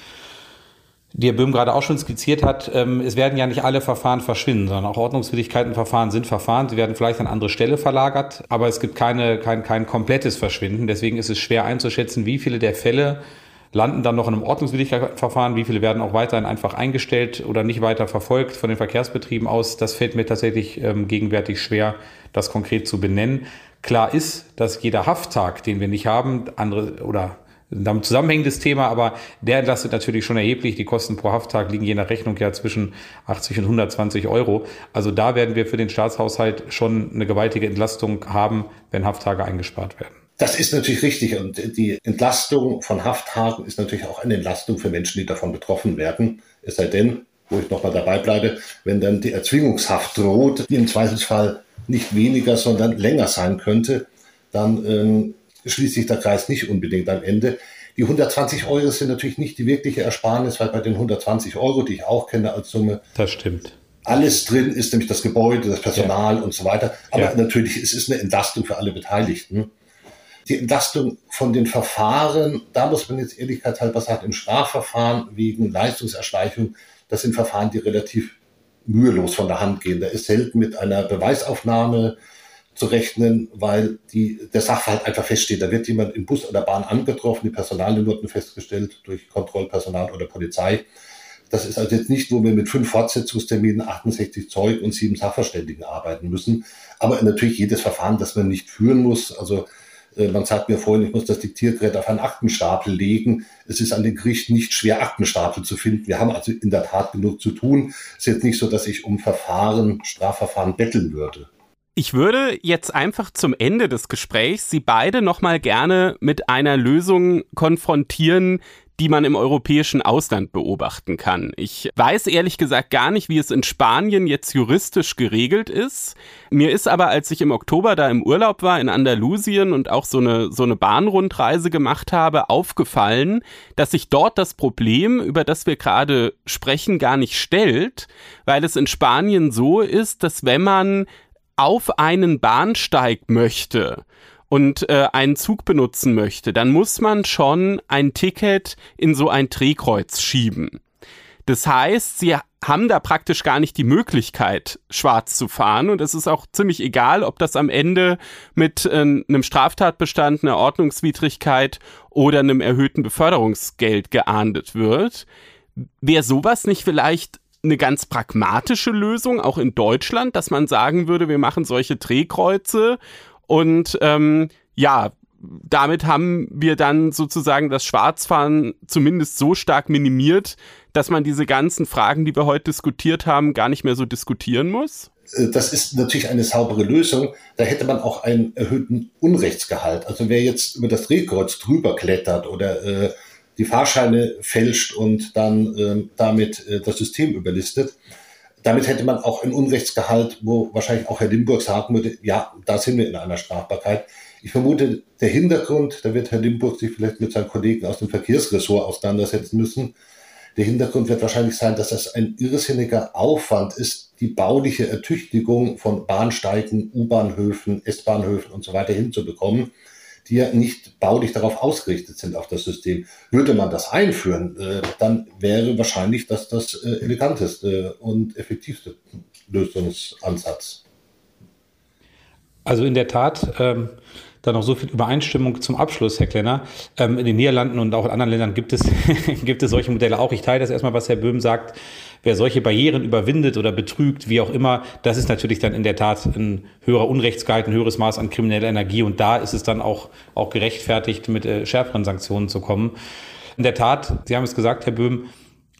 die Herr Böhm gerade auch schon skizziert hat, ähm, es werden ja nicht alle Verfahren verschwinden, sondern auch Ordnungswidrigkeitenverfahren sind Verfahren. Sie werden vielleicht an andere Stelle verlagert, aber es gibt keine, kein, kein komplettes Verschwinden. Deswegen ist es schwer einzuschätzen, wie viele der Fälle landen dann noch in einem Ordnungswidrigkeitenverfahren, wie viele werden auch weiterhin einfach eingestellt oder nicht weiter verfolgt von den Verkehrsbetrieben aus. Das fällt mir tatsächlich ähm, gegenwärtig schwer, das konkret zu benennen. Klar ist, dass jeder Hafttag, den wir nicht haben, andere oder damit zusammenhängendes Thema, aber der entlastet natürlich schon erheblich. Die Kosten pro Hafttag liegen je nach Rechnung ja zwischen 80 und 120 Euro. Also da werden wir für den Staatshaushalt schon eine gewaltige Entlastung haben, wenn Hafttage eingespart werden. Das ist natürlich richtig. Und die Entlastung von Hafttagen ist natürlich auch eine Entlastung für Menschen, die davon betroffen werden. Es sei denn, wo ich nochmal dabei bleibe, wenn dann die Erzwingungshaft droht, die im Zweifelsfall nicht weniger, sondern länger sein könnte, dann ähm, schließt sich der Kreis nicht unbedingt am Ende. Die 120 Euro sind natürlich nicht die wirkliche Ersparnis, weil bei den 120 Euro, die ich auch kenne als Summe, das stimmt. Alles drin ist nämlich das Gebäude, das Personal ja. und so weiter. Aber ja. natürlich, es ist eine Entlastung für alle Beteiligten. Die Entlastung von den Verfahren, da muss man jetzt Ehrlichkeit halber sagen, im Strafverfahren wegen Leistungserschleichung, das sind Verfahren, die relativ mühelos von der Hand gehen. Da ist selten mit einer Beweisaufnahme zu rechnen, weil die, der Sachverhalt einfach feststeht. Da wird jemand im Bus oder Bahn angetroffen, die Personalien wurden festgestellt durch Kontrollpersonal oder Polizei. Das ist also jetzt nicht, wo wir mit fünf Fortsetzungsterminen, 68 Zeug und sieben Sachverständigen arbeiten müssen. Aber natürlich jedes Verfahren, das man nicht führen muss. Also äh, man sagt mir vorhin, ich muss das Diktiergerät auf einen Aktenstapel legen. Es ist an den Gerichten nicht schwer, Aktenstapel zu finden. Wir haben also in der Tat genug zu tun. Es ist jetzt nicht so, dass ich um Verfahren, Strafverfahren betteln würde. Ich würde jetzt einfach zum Ende des Gesprächs Sie beide nochmal gerne mit einer Lösung konfrontieren, die man im europäischen Ausland beobachten kann. Ich weiß ehrlich gesagt gar nicht, wie es in Spanien jetzt juristisch geregelt ist. Mir ist aber, als ich im Oktober da im Urlaub war in Andalusien und auch so eine, so eine Bahnrundreise gemacht habe, aufgefallen, dass sich dort das Problem, über das wir gerade sprechen, gar nicht stellt, weil es in Spanien so ist, dass wenn man auf einen Bahnsteig möchte, und äh, einen Zug benutzen möchte, dann muss man schon ein Ticket in so ein Drehkreuz schieben. Das heißt, sie haben da praktisch gar nicht die Möglichkeit, schwarz zu fahren. Und es ist auch ziemlich egal, ob das am Ende mit äh, einem Straftatbestand, einer Ordnungswidrigkeit oder einem erhöhten Beförderungsgeld geahndet wird. Wäre sowas nicht vielleicht eine ganz pragmatische Lösung, auch in Deutschland, dass man sagen würde, wir machen solche Drehkreuze und ähm, ja, damit haben wir dann sozusagen das Schwarzfahren zumindest so stark minimiert, dass man diese ganzen Fragen, die wir heute diskutiert haben, gar nicht mehr so diskutieren muss? Äh, das ist natürlich eine saubere Lösung. Da hätte man auch einen erhöhten Unrechtsgehalt. Also wer jetzt über das Drehkreuz drüber klettert oder äh, die Fahrscheine fälscht und dann äh, damit äh, das System überlistet, damit hätte man auch ein Unrechtsgehalt, wo wahrscheinlich auch Herr Limburg sagen würde, ja, da sind wir in einer Strafbarkeit. Ich vermute, der Hintergrund, da wird Herr Limburg sich vielleicht mit seinen Kollegen aus dem Verkehrsressort auseinandersetzen müssen. Der Hintergrund wird wahrscheinlich sein, dass das ein irrsinniger Aufwand ist, die bauliche Ertüchtigung von Bahnsteigen, U-Bahnhöfen, S-Bahnhöfen und so weiter hinzubekommen die ja nicht baulich darauf ausgerichtet sind, auf das System. Würde man das einführen, äh, dann wäre wahrscheinlich das das äh, eleganteste und effektivste Lösungsansatz. Also in der Tat, ähm, da noch so viel Übereinstimmung zum Abschluss, Herr Klenner. Ähm, in den Niederlanden und auch in anderen Ländern gibt es, gibt es solche Modelle auch. Ich teile das erstmal, was Herr Böhm sagt. Wer solche Barrieren überwindet oder betrügt, wie auch immer, das ist natürlich dann in der Tat ein höherer Unrechtsgehalt, ein höheres Maß an krimineller Energie. Und da ist es dann auch, auch gerechtfertigt, mit äh, schärferen Sanktionen zu kommen. In der Tat, Sie haben es gesagt, Herr Böhm,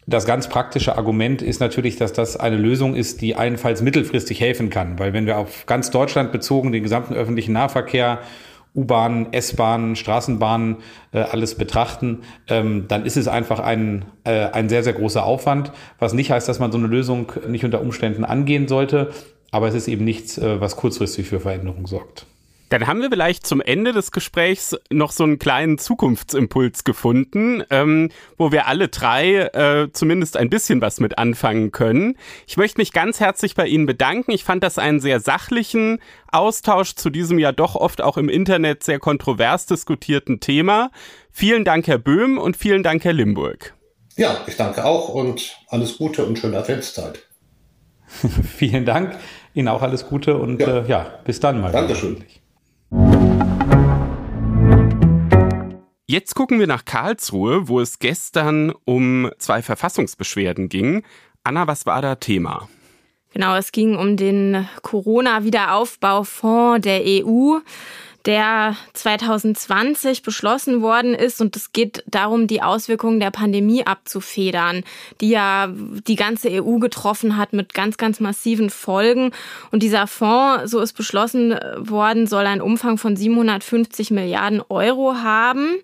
das ganz praktische Argument ist natürlich, dass das eine Lösung ist, die allenfalls mittelfristig helfen kann. Weil wenn wir auf ganz Deutschland bezogen den gesamten öffentlichen Nahverkehr U-Bahnen, S-Bahnen, Straßenbahnen äh, alles betrachten, ähm, dann ist es einfach ein, äh, ein sehr, sehr großer Aufwand, was nicht heißt, dass man so eine Lösung nicht unter Umständen angehen sollte, aber es ist eben nichts, äh, was kurzfristig für Veränderungen sorgt. Dann haben wir vielleicht zum Ende des Gesprächs noch so einen kleinen Zukunftsimpuls gefunden, ähm, wo wir alle drei äh, zumindest ein bisschen was mit anfangen können. Ich möchte mich ganz herzlich bei Ihnen bedanken. Ich fand das einen sehr sachlichen Austausch zu diesem ja doch oft auch im Internet sehr kontrovers diskutierten Thema. Vielen Dank, Herr Böhm, und vielen Dank, Herr Limburg. Ja, ich danke auch und alles Gute und schöne Adventszeit. vielen Dank. Ihnen auch alles Gute und ja, äh, ja bis dann mal. Dankeschön. Wieder. Jetzt gucken wir nach Karlsruhe, wo es gestern um zwei Verfassungsbeschwerden ging. Anna, was war da Thema? Genau, es ging um den Corona-Wiederaufbaufonds der EU. Der 2020 beschlossen worden ist. Und es geht darum, die Auswirkungen der Pandemie abzufedern, die ja die ganze EU getroffen hat mit ganz, ganz massiven Folgen. Und dieser Fonds, so ist beschlossen worden, soll einen Umfang von 750 Milliarden Euro haben.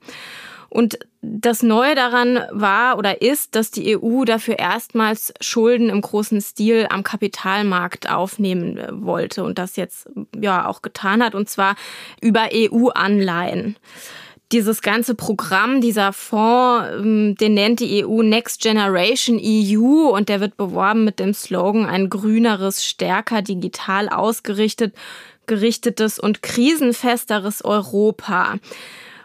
Und das Neue daran war oder ist, dass die EU dafür erstmals Schulden im großen Stil am Kapitalmarkt aufnehmen wollte und das jetzt ja auch getan hat und zwar über EU-Anleihen dieses ganze Programm, dieser Fonds, ähm, den nennt die EU Next Generation EU und der wird beworben mit dem Slogan ein grüneres, stärker digital ausgerichtet, gerichtetes und krisenfesteres Europa.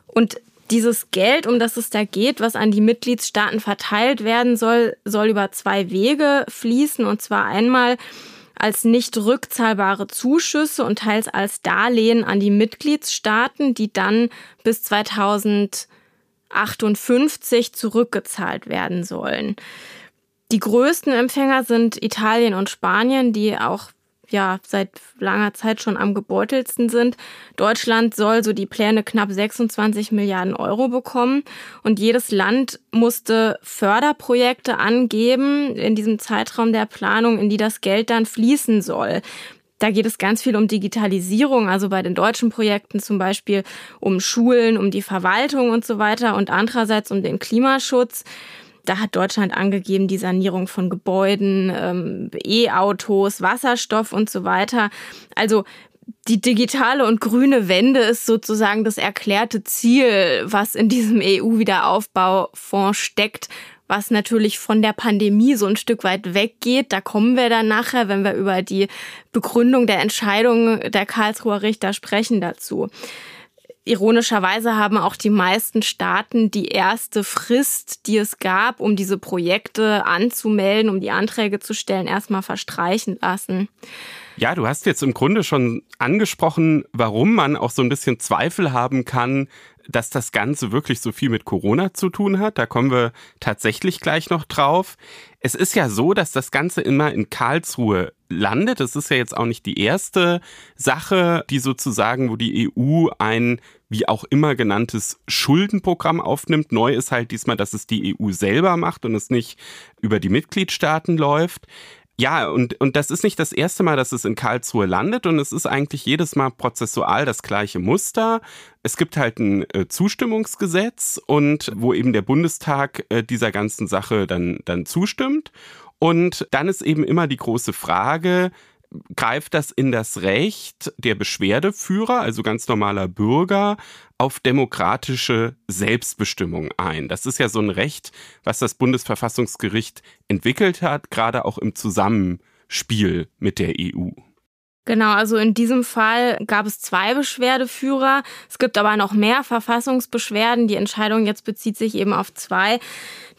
Und dieses Geld, um das es da geht, was an die Mitgliedstaaten verteilt werden soll, soll über zwei Wege fließen. Und zwar einmal als nicht rückzahlbare Zuschüsse und teils als Darlehen an die Mitgliedstaaten, die dann bis 2058 zurückgezahlt werden sollen. Die größten Empfänger sind Italien und Spanien, die auch ja seit langer Zeit schon am gebeutelsten sind. Deutschland soll so die Pläne knapp 26 Milliarden Euro bekommen und jedes Land musste Förderprojekte angeben in diesem Zeitraum der Planung, in die das Geld dann fließen soll. Da geht es ganz viel um Digitalisierung, also bei den deutschen Projekten zum Beispiel um Schulen, um die Verwaltung und so weiter und andererseits um den Klimaschutz. Da hat Deutschland angegeben, die Sanierung von Gebäuden, ähm, E-Autos, Wasserstoff und so weiter. Also die digitale und grüne Wende ist sozusagen das erklärte Ziel, was in diesem EU-Wiederaufbaufonds steckt, was natürlich von der Pandemie so ein Stück weit weggeht. Da kommen wir dann nachher, wenn wir über die Begründung der Entscheidung der Karlsruher Richter sprechen dazu. Ironischerweise haben auch die meisten Staaten die erste Frist, die es gab, um diese Projekte anzumelden, um die Anträge zu stellen, erstmal verstreichen lassen. Ja, du hast jetzt im Grunde schon angesprochen, warum man auch so ein bisschen Zweifel haben kann, dass das Ganze wirklich so viel mit Corona zu tun hat. Da kommen wir tatsächlich gleich noch drauf. Es ist ja so, dass das Ganze immer in Karlsruhe landet. Es ist ja jetzt auch nicht die erste Sache, die sozusagen, wo die EU ein wie auch immer genanntes Schuldenprogramm aufnimmt. Neu ist halt diesmal, dass es die EU selber macht und es nicht über die Mitgliedstaaten läuft. Ja, und, und das ist nicht das erste Mal, dass es in Karlsruhe landet und es ist eigentlich jedes Mal prozessual das gleiche Muster. Es gibt halt ein äh, Zustimmungsgesetz und wo eben der Bundestag äh, dieser ganzen Sache dann, dann zustimmt. Und dann ist eben immer die große Frage, greift das in das Recht der Beschwerdeführer, also ganz normaler Bürger, auf demokratische Selbstbestimmung ein. Das ist ja so ein Recht, was das Bundesverfassungsgericht entwickelt hat, gerade auch im Zusammenspiel mit der EU. Genau, also in diesem Fall gab es zwei Beschwerdeführer. Es gibt aber noch mehr Verfassungsbeschwerden. Die Entscheidung jetzt bezieht sich eben auf zwei.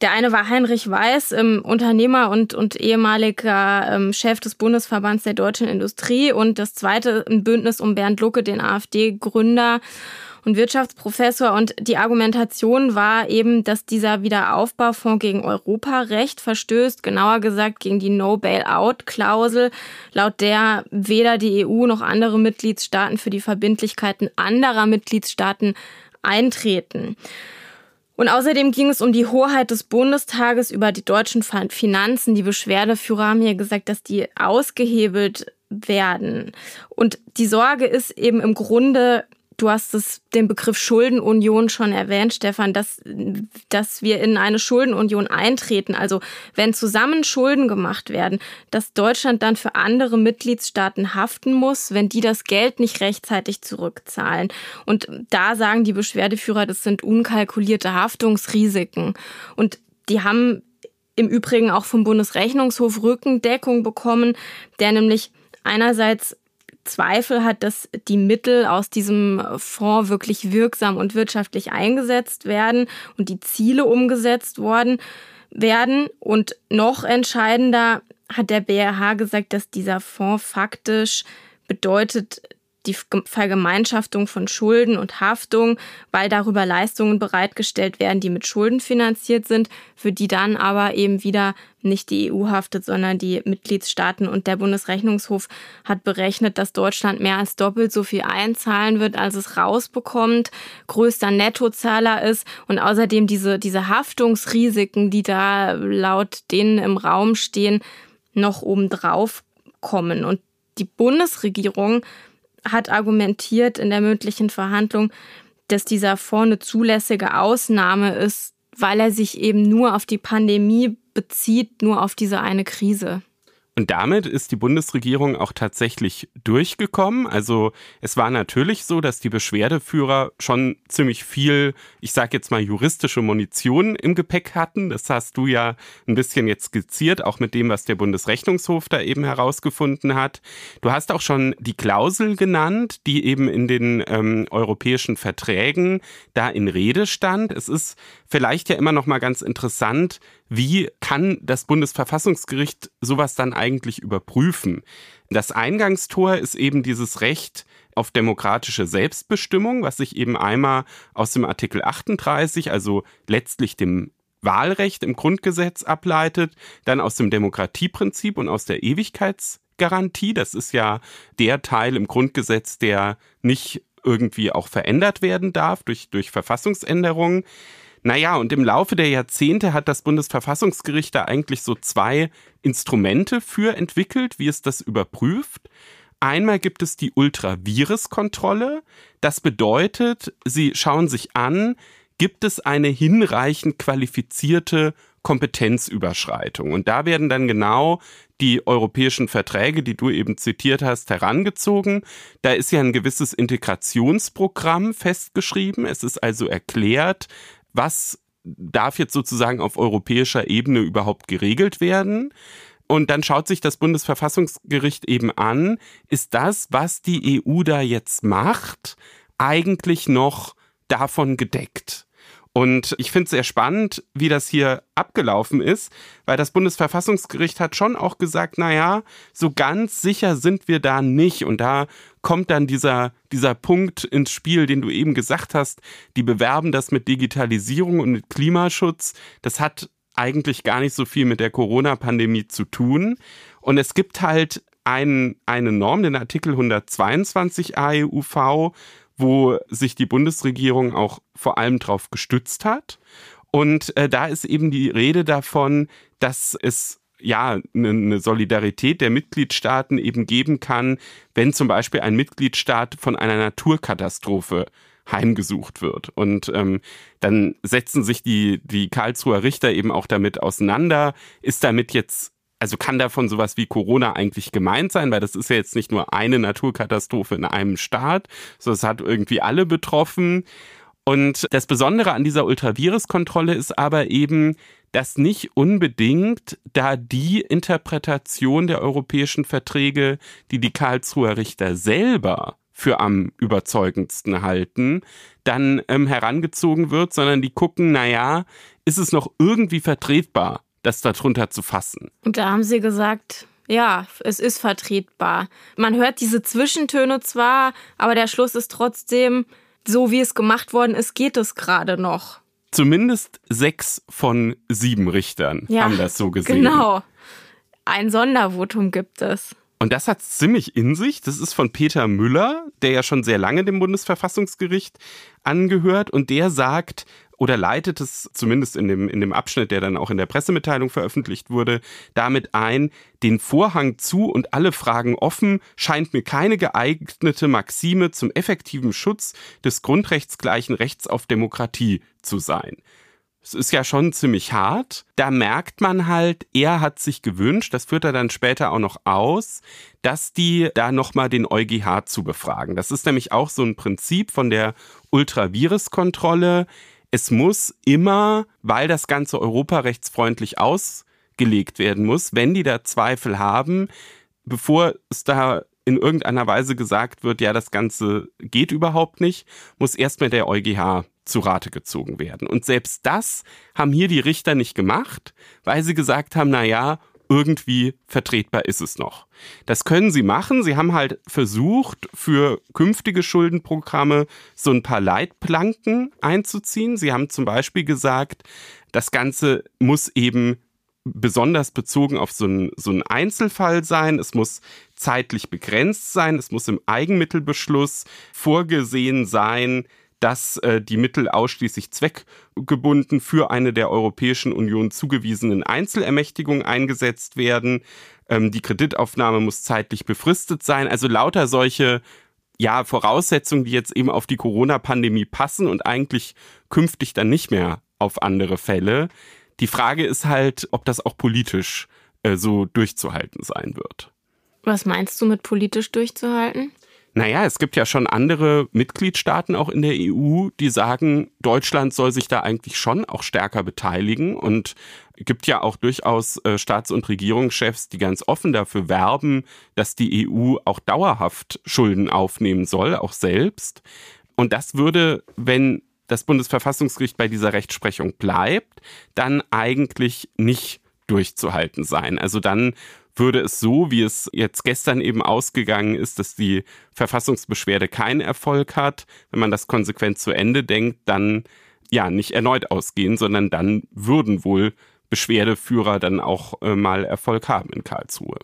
Der eine war Heinrich Weiß, ähm, Unternehmer und, und ehemaliger ähm, Chef des Bundesverbands der deutschen Industrie. Und das zweite ein Bündnis um Bernd Lucke, den AfD-Gründer und Wirtschaftsprofessor. Und die Argumentation war eben, dass dieser Wiederaufbaufonds gegen Europarecht verstößt, genauer gesagt gegen die No-Bail-Out-Klausel, laut der weder die EU noch andere Mitgliedstaaten für die Verbindlichkeiten anderer Mitgliedstaaten eintreten. Und außerdem ging es um die Hoheit des Bundestages über die deutschen Finanzen. Die Beschwerdeführer haben hier gesagt, dass die ausgehebelt werden. Und die Sorge ist eben im Grunde, Du hast es, den Begriff Schuldenunion schon erwähnt, Stefan, dass, dass wir in eine Schuldenunion eintreten. Also wenn zusammen Schulden gemacht werden, dass Deutschland dann für andere Mitgliedstaaten haften muss, wenn die das Geld nicht rechtzeitig zurückzahlen. Und da sagen die Beschwerdeführer, das sind unkalkulierte Haftungsrisiken. Und die haben im Übrigen auch vom Bundesrechnungshof Rückendeckung bekommen, der nämlich einerseits Zweifel hat, dass die Mittel aus diesem Fonds wirklich wirksam und wirtschaftlich eingesetzt werden und die Ziele umgesetzt worden werden. Und noch entscheidender hat der BRH gesagt, dass dieser Fonds faktisch bedeutet, die Vergemeinschaftung von Schulden und Haftung, weil darüber Leistungen bereitgestellt werden, die mit Schulden finanziert sind, für die dann aber eben wieder nicht die EU haftet, sondern die Mitgliedstaaten. Und der Bundesrechnungshof hat berechnet, dass Deutschland mehr als doppelt so viel einzahlen wird, als es rausbekommt, größter Nettozahler ist und außerdem diese, diese Haftungsrisiken, die da laut denen im Raum stehen, noch obendrauf kommen. Und die Bundesregierung hat argumentiert in der mündlichen Verhandlung, dass dieser Fonds eine zulässige Ausnahme ist, weil er sich eben nur auf die Pandemie bezieht, nur auf diese eine Krise. Und damit ist die Bundesregierung auch tatsächlich durchgekommen. Also es war natürlich so, dass die Beschwerdeführer schon ziemlich viel, ich sage jetzt mal juristische Munition im Gepäck hatten. Das hast du ja ein bisschen jetzt skizziert, auch mit dem, was der Bundesrechnungshof da eben herausgefunden hat. Du hast auch schon die Klausel genannt, die eben in den ähm, europäischen Verträgen da in Rede stand. Es ist vielleicht ja immer noch mal ganz interessant, wie kann das Bundesverfassungsgericht sowas dann eigentlich überprüfen? Das Eingangstor ist eben dieses Recht auf demokratische Selbstbestimmung, was sich eben einmal aus dem Artikel 38, also letztlich dem Wahlrecht im Grundgesetz ableitet, dann aus dem Demokratieprinzip und aus der Ewigkeitsgarantie. Das ist ja der Teil im Grundgesetz, der nicht irgendwie auch verändert werden darf durch, durch Verfassungsänderungen. Naja, und im Laufe der Jahrzehnte hat das Bundesverfassungsgericht da eigentlich so zwei Instrumente für entwickelt, wie es das überprüft. Einmal gibt es die Ultravirus-Kontrolle. Das bedeutet, sie schauen sich an, gibt es eine hinreichend qualifizierte Kompetenzüberschreitung. Und da werden dann genau die europäischen Verträge, die du eben zitiert hast, herangezogen. Da ist ja ein gewisses Integrationsprogramm festgeschrieben. Es ist also erklärt, was darf jetzt sozusagen auf europäischer Ebene überhaupt geregelt werden. Und dann schaut sich das Bundesverfassungsgericht eben an, ist das, was die EU da jetzt macht, eigentlich noch davon gedeckt? Und ich finde es sehr spannend, wie das hier abgelaufen ist, weil das Bundesverfassungsgericht hat schon auch gesagt, naja, so ganz sicher sind wir da nicht. Und da kommt dann dieser, dieser Punkt ins Spiel, den du eben gesagt hast. Die bewerben das mit Digitalisierung und mit Klimaschutz. Das hat eigentlich gar nicht so viel mit der Corona-Pandemie zu tun. Und es gibt halt ein, eine Norm, den Artikel 122 AEUV, wo sich die Bundesregierung auch vor allem drauf gestützt hat. Und äh, da ist eben die Rede davon, dass es ja eine Solidarität der Mitgliedstaaten eben geben kann, wenn zum Beispiel ein Mitgliedstaat von einer Naturkatastrophe heimgesucht wird. Und ähm, dann setzen sich die, die Karlsruher Richter eben auch damit auseinander. Ist damit jetzt also kann davon sowas wie Corona eigentlich gemeint sein, weil das ist ja jetzt nicht nur eine Naturkatastrophe in einem Staat, sondern es hat irgendwie alle betroffen. Und das Besondere an dieser Ultravirus-Kontrolle ist aber eben, dass nicht unbedingt da die Interpretation der europäischen Verträge, die die Karlsruher Richter selber für am überzeugendsten halten, dann ähm, herangezogen wird, sondern die gucken, naja, ist es noch irgendwie vertretbar, das darunter zu fassen. Und da haben sie gesagt, ja, es ist vertretbar. Man hört diese Zwischentöne zwar, aber der Schluss ist trotzdem, so wie es gemacht worden ist, geht es gerade noch. Zumindest sechs von sieben Richtern ja, haben das so gesehen. Genau. Ein Sondervotum gibt es. Und das hat ziemlich in sich. Das ist von Peter Müller, der ja schon sehr lange dem Bundesverfassungsgericht angehört. Und der sagt, oder leitet es zumindest in dem, in dem Abschnitt, der dann auch in der Pressemitteilung veröffentlicht wurde, damit ein, den Vorhang zu und alle Fragen offen scheint mir keine geeignete Maxime zum effektiven Schutz des grundrechtsgleichen Rechts auf Demokratie zu sein. Es ist ja schon ziemlich hart. Da merkt man halt, er hat sich gewünscht, das führt er dann später auch noch aus, dass die da nochmal den EuGH zu befragen. Das ist nämlich auch so ein Prinzip von der Ultravirus-Kontrolle es muss immer, weil das Ganze europarechtsfreundlich ausgelegt werden muss, wenn die da Zweifel haben, bevor es da in irgendeiner Weise gesagt wird, ja, das Ganze geht überhaupt nicht, muss erstmal der EuGH zu Rate gezogen werden. Und selbst das haben hier die Richter nicht gemacht, weil sie gesagt haben, na ja, irgendwie vertretbar ist es noch. Das können sie machen. Sie haben halt versucht, für künftige Schuldenprogramme so ein paar Leitplanken einzuziehen. Sie haben zum Beispiel gesagt, das Ganze muss eben besonders bezogen auf so einen, so einen Einzelfall sein. Es muss zeitlich begrenzt sein. Es muss im Eigenmittelbeschluss vorgesehen sein, dass äh, die Mittel ausschließlich zweckgebunden für eine der Europäischen Union zugewiesenen Einzelermächtigungen eingesetzt werden. Ähm, die Kreditaufnahme muss zeitlich befristet sein. Also lauter solche ja, Voraussetzungen, die jetzt eben auf die Corona-Pandemie passen und eigentlich künftig dann nicht mehr auf andere Fälle. Die Frage ist halt, ob das auch politisch äh, so durchzuhalten sein wird. Was meinst du mit politisch durchzuhalten? Naja, es gibt ja schon andere Mitgliedstaaten auch in der EU, die sagen, Deutschland soll sich da eigentlich schon auch stärker beteiligen und gibt ja auch durchaus äh, Staats- und Regierungschefs, die ganz offen dafür werben, dass die EU auch dauerhaft Schulden aufnehmen soll, auch selbst. Und das würde, wenn das Bundesverfassungsgericht bei dieser Rechtsprechung bleibt, dann eigentlich nicht durchzuhalten sein. Also dann würde es so, wie es jetzt gestern eben ausgegangen ist, dass die Verfassungsbeschwerde keinen Erfolg hat, wenn man das konsequent zu Ende denkt, dann ja nicht erneut ausgehen, sondern dann würden wohl Beschwerdeführer dann auch äh, mal Erfolg haben in Karlsruhe.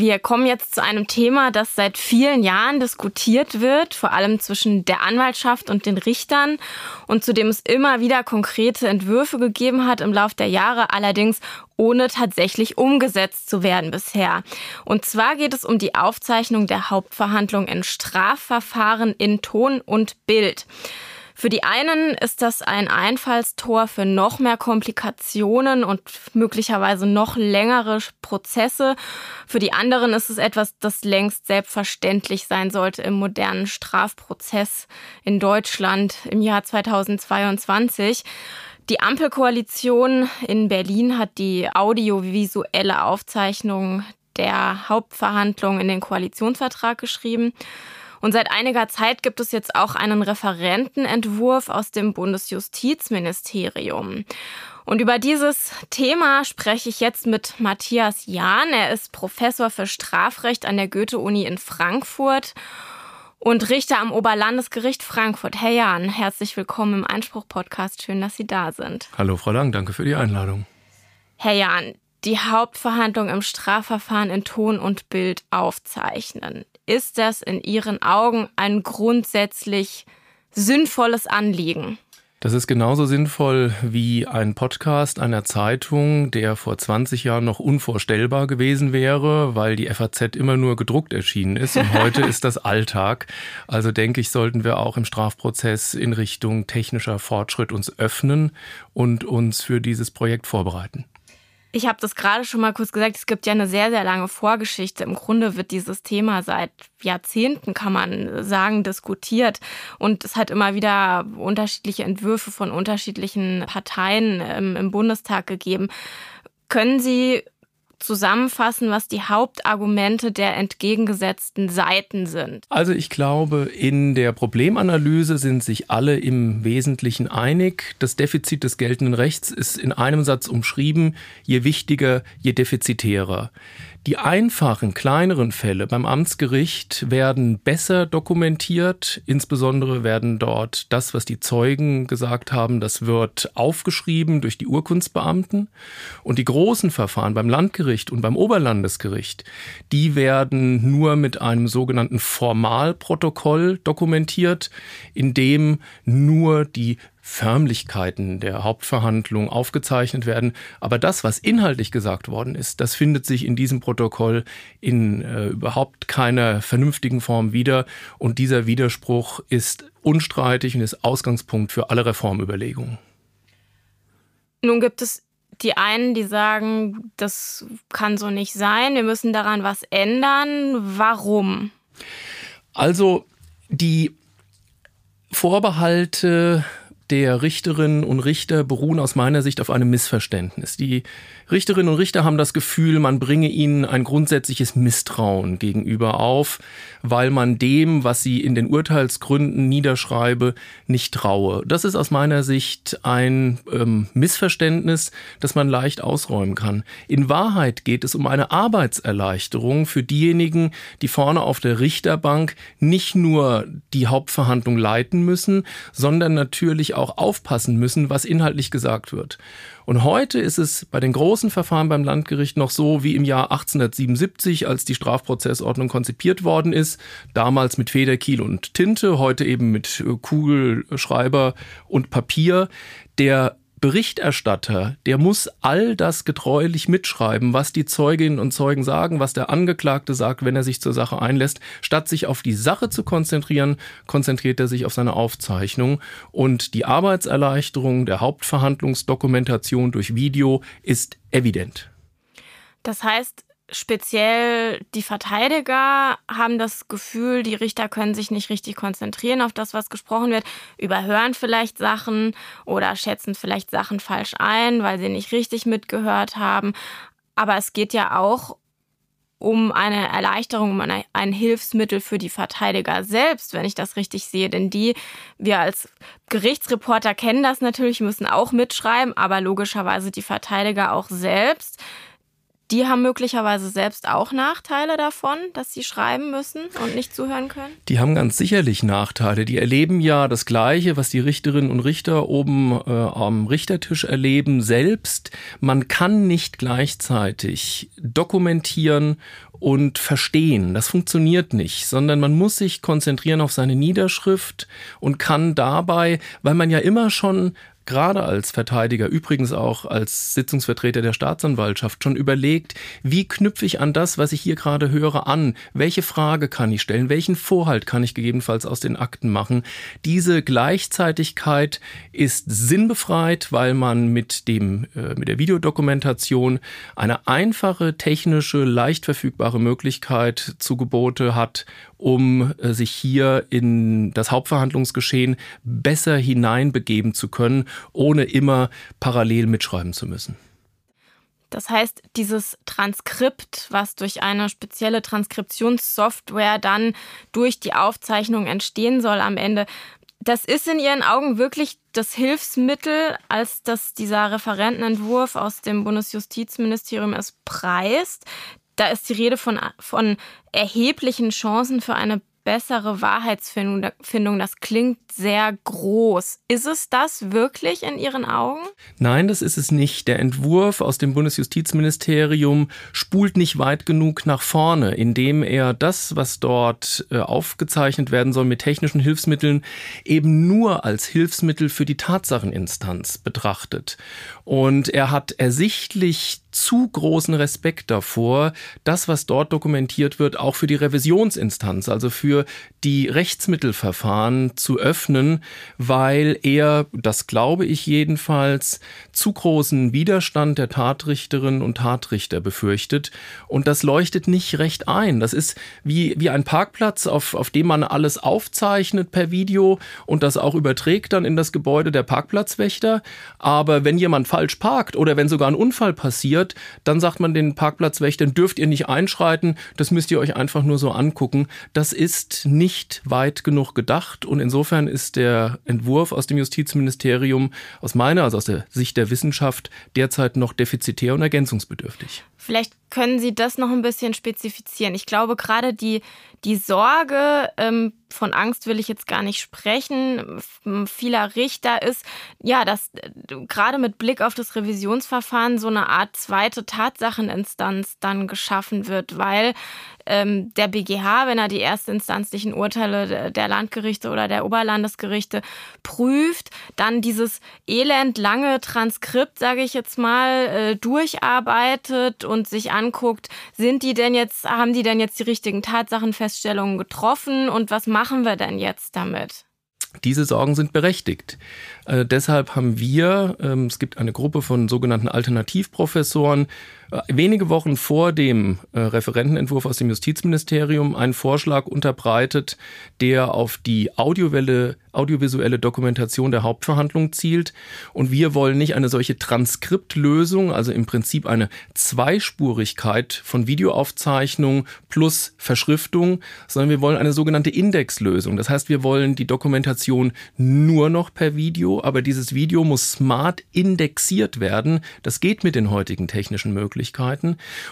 Wir kommen jetzt zu einem Thema, das seit vielen Jahren diskutiert wird, vor allem zwischen der Anwaltschaft und den Richtern und zu dem es immer wieder konkrete Entwürfe gegeben hat im Laufe der Jahre, allerdings ohne tatsächlich umgesetzt zu werden bisher. Und zwar geht es um die Aufzeichnung der Hauptverhandlung in Strafverfahren in Ton und Bild. Für die einen ist das ein Einfallstor für noch mehr Komplikationen und möglicherweise noch längere Prozesse. Für die anderen ist es etwas, das längst selbstverständlich sein sollte im modernen Strafprozess in Deutschland im Jahr 2022. Die Ampelkoalition in Berlin hat die audiovisuelle Aufzeichnung der Hauptverhandlung in den Koalitionsvertrag geschrieben. Und seit einiger Zeit gibt es jetzt auch einen Referentenentwurf aus dem Bundesjustizministerium. Und über dieses Thema spreche ich jetzt mit Matthias Jahn. Er ist Professor für Strafrecht an der Goethe-Uni in Frankfurt und Richter am Oberlandesgericht Frankfurt. Herr Jahn, herzlich willkommen im Einspruch-Podcast. Schön, dass Sie da sind. Hallo, Frau Lang, danke für die Einladung. Herr Jahn, die Hauptverhandlung im Strafverfahren in Ton und Bild aufzeichnen. Ist das in Ihren Augen ein grundsätzlich sinnvolles Anliegen? Das ist genauso sinnvoll wie ein Podcast einer Zeitung, der vor 20 Jahren noch unvorstellbar gewesen wäre, weil die FAZ immer nur gedruckt erschienen ist. Und heute ist das Alltag. Also denke ich, sollten wir auch im Strafprozess in Richtung technischer Fortschritt uns öffnen und uns für dieses Projekt vorbereiten. Ich habe das gerade schon mal kurz gesagt, es gibt ja eine sehr, sehr lange Vorgeschichte. Im Grunde wird dieses Thema seit Jahrzehnten, kann man sagen, diskutiert. Und es hat immer wieder unterschiedliche Entwürfe von unterschiedlichen Parteien im, im Bundestag gegeben. Können Sie zusammenfassen, was die Hauptargumente der entgegengesetzten Seiten sind? Also ich glaube, in der Problemanalyse sind sich alle im Wesentlichen einig. Das Defizit des geltenden Rechts ist in einem Satz umschrieben, je wichtiger, je defizitärer. Die einfachen, kleineren Fälle beim Amtsgericht werden besser dokumentiert. Insbesondere werden dort das, was die Zeugen gesagt haben, das wird aufgeschrieben durch die Urkundsbeamten. Und die großen Verfahren beim Landgericht und beim Oberlandesgericht, die werden nur mit einem sogenannten Formalprotokoll dokumentiert, in dem nur die Förmlichkeiten der Hauptverhandlung aufgezeichnet werden. Aber das, was inhaltlich gesagt worden ist, das findet sich in diesem Protokoll in äh, überhaupt keiner vernünftigen Form wieder. Und dieser Widerspruch ist unstreitig und ist Ausgangspunkt für alle Reformüberlegungen. Nun gibt es die einen, die sagen, das kann so nicht sein, wir müssen daran was ändern. Warum? Also die Vorbehalte der Richterinnen und Richter beruhen aus meiner Sicht auf einem Missverständnis. Die Richterinnen und Richter haben das Gefühl, man bringe ihnen ein grundsätzliches Misstrauen gegenüber auf, weil man dem, was sie in den Urteilsgründen niederschreibe, nicht traue. Das ist aus meiner Sicht ein ähm, Missverständnis, das man leicht ausräumen kann. In Wahrheit geht es um eine Arbeitserleichterung für diejenigen, die vorne auf der Richterbank nicht nur die Hauptverhandlung leiten müssen, sondern natürlich auch aufpassen müssen, was inhaltlich gesagt wird. Und heute ist es bei den großen Verfahren beim Landgericht noch so wie im Jahr 1877, als die Strafprozessordnung konzipiert worden ist. Damals mit Federkiel und Tinte, heute eben mit Kugelschreiber und Papier. Der Berichterstatter, der muss all das getreulich mitschreiben, was die Zeuginnen und Zeugen sagen, was der Angeklagte sagt, wenn er sich zur Sache einlässt. Statt sich auf die Sache zu konzentrieren, konzentriert er sich auf seine Aufzeichnung. Und die Arbeitserleichterung der Hauptverhandlungsdokumentation durch Video ist evident. Das heißt, speziell die Verteidiger haben das Gefühl, die Richter können sich nicht richtig konzentrieren auf das, was gesprochen wird, überhören vielleicht Sachen oder schätzen vielleicht Sachen falsch ein, weil sie nicht richtig mitgehört haben. Aber es geht ja auch um eine Erleichterung, um eine, ein Hilfsmittel für die Verteidiger selbst, wenn ich das richtig sehe. Denn die, wir als Gerichtsreporter kennen das natürlich, müssen auch mitschreiben, aber logischerweise die Verteidiger auch selbst die haben möglicherweise selbst auch Nachteile davon, dass sie schreiben müssen und nicht zuhören können? Die haben ganz sicherlich Nachteile. Die erleben ja das Gleiche, was die Richterinnen und Richter oben äh, am Richtertisch erleben, selbst. Man kann nicht gleichzeitig dokumentieren und verstehen. Das funktioniert nicht, sondern man muss sich konzentrieren auf seine Niederschrift und kann dabei, weil man ja immer schon gerade als Verteidiger, übrigens auch als Sitzungsvertreter der Staatsanwaltschaft schon überlegt, wie knüpfe ich an das, was ich hier gerade höre, an? Welche Frage kann ich stellen? Welchen Vorhalt kann ich gegebenenfalls aus den Akten machen? Diese Gleichzeitigkeit ist sinnbefreit, weil man mit dem, äh, mit der Videodokumentation eine einfache, technische, leicht verfügbare Möglichkeit zu Gebote hat, um äh, sich hier in das Hauptverhandlungsgeschehen besser hineinbegeben zu können, ohne immer parallel mitschreiben zu müssen. Das heißt, dieses Transkript, was durch eine spezielle Transkriptionssoftware dann durch die Aufzeichnung entstehen soll am Ende, das ist in Ihren Augen wirklich das Hilfsmittel, als dass dieser Referentenentwurf aus dem Bundesjustizministerium es preist. Da ist die Rede von, von erheblichen Chancen für eine bessere Wahrheitsfindung, das klingt sehr groß. Ist es das wirklich in Ihren Augen? Nein, das ist es nicht. Der Entwurf aus dem Bundesjustizministerium spult nicht weit genug nach vorne, indem er das, was dort äh, aufgezeichnet werden soll mit technischen Hilfsmitteln, eben nur als Hilfsmittel für die Tatsacheninstanz betrachtet. Und er hat ersichtlich zu großen Respekt davor, das, was dort dokumentiert wird, auch für die Revisionsinstanz, also für die Rechtsmittelverfahren zu öffnen, weil er, das glaube ich jedenfalls, zu großen Widerstand der Tatrichterinnen und Tatrichter befürchtet. Und das leuchtet nicht recht ein. Das ist wie, wie ein Parkplatz, auf, auf dem man alles aufzeichnet per Video und das auch überträgt dann in das Gebäude der Parkplatzwächter. Aber wenn jemand falsch parkt oder wenn sogar ein Unfall passiert, dann sagt man den Parkplatzwächtern, dürft ihr nicht einschreiten, das müsst ihr euch einfach nur so angucken. Das ist nicht weit genug gedacht und insofern ist der Entwurf aus dem Justizministerium aus meiner, also aus der Sicht der Wissenschaft, derzeit noch defizitär und ergänzungsbedürftig. Vielleicht können Sie das noch ein bisschen spezifizieren. Ich glaube, gerade die, die Sorge, ähm, von Angst will ich jetzt gar nicht sprechen, vieler Richter ist, ja, dass äh, gerade mit Blick auf das Revisionsverfahren so eine Art zweite Tatsacheninstanz dann geschaffen wird, weil ähm, der BGH, wenn er die erstinstanzlichen Urteile der Landgerichte oder der Oberlandesgerichte prüft, dann dieses elendlange Transkript, sage ich jetzt mal, äh, durcharbeitet und sich anguckt, sind die denn jetzt, haben die denn jetzt die richtigen Tatsachenfeststellungen getroffen und was machen wir denn jetzt damit? Diese Sorgen sind berechtigt. Äh, deshalb haben wir, ähm, es gibt eine Gruppe von sogenannten Alternativprofessoren, wenige Wochen vor dem äh, Referentenentwurf aus dem Justizministerium einen Vorschlag unterbreitet, der auf die audiovisuelle Dokumentation der Hauptverhandlung zielt. Und wir wollen nicht eine solche Transkriptlösung, also im Prinzip eine Zweispurigkeit von Videoaufzeichnung plus Verschriftung, sondern wir wollen eine sogenannte Indexlösung. Das heißt, wir wollen die Dokumentation nur noch per Video, aber dieses Video muss smart indexiert werden. Das geht mit den heutigen technischen Möglichkeiten.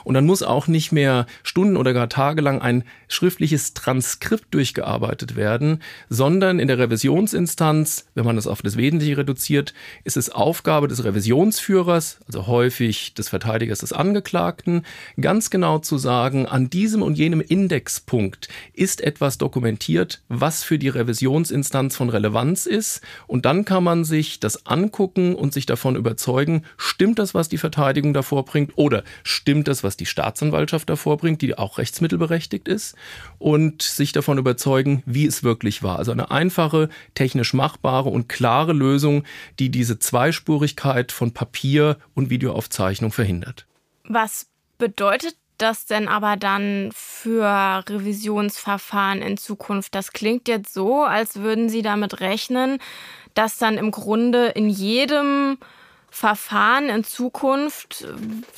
Und dann muss auch nicht mehr Stunden oder gar tagelang ein schriftliches Transkript durchgearbeitet werden, sondern in der Revisionsinstanz, wenn man das auf das Wesentliche reduziert, ist es Aufgabe des Revisionsführers, also häufig des Verteidigers des Angeklagten, ganz genau zu sagen, an diesem und jenem Indexpunkt ist etwas dokumentiert, was für die Revisionsinstanz von Relevanz ist. Und dann kann man sich das angucken und sich davon überzeugen, stimmt das, was die Verteidigung davor bringt, oder stimmt das, was die Staatsanwaltschaft davor bringt, die auch rechtsmittelberechtigt ist, und sich davon überzeugen, wie es wirklich war. Also eine einfache, technisch machbare und klare Lösung, die diese Zweispurigkeit von Papier und Videoaufzeichnung verhindert. Was bedeutet das denn aber dann für Revisionsverfahren in Zukunft? Das klingt jetzt so, als würden Sie damit rechnen, dass dann im Grunde in jedem Verfahren in Zukunft,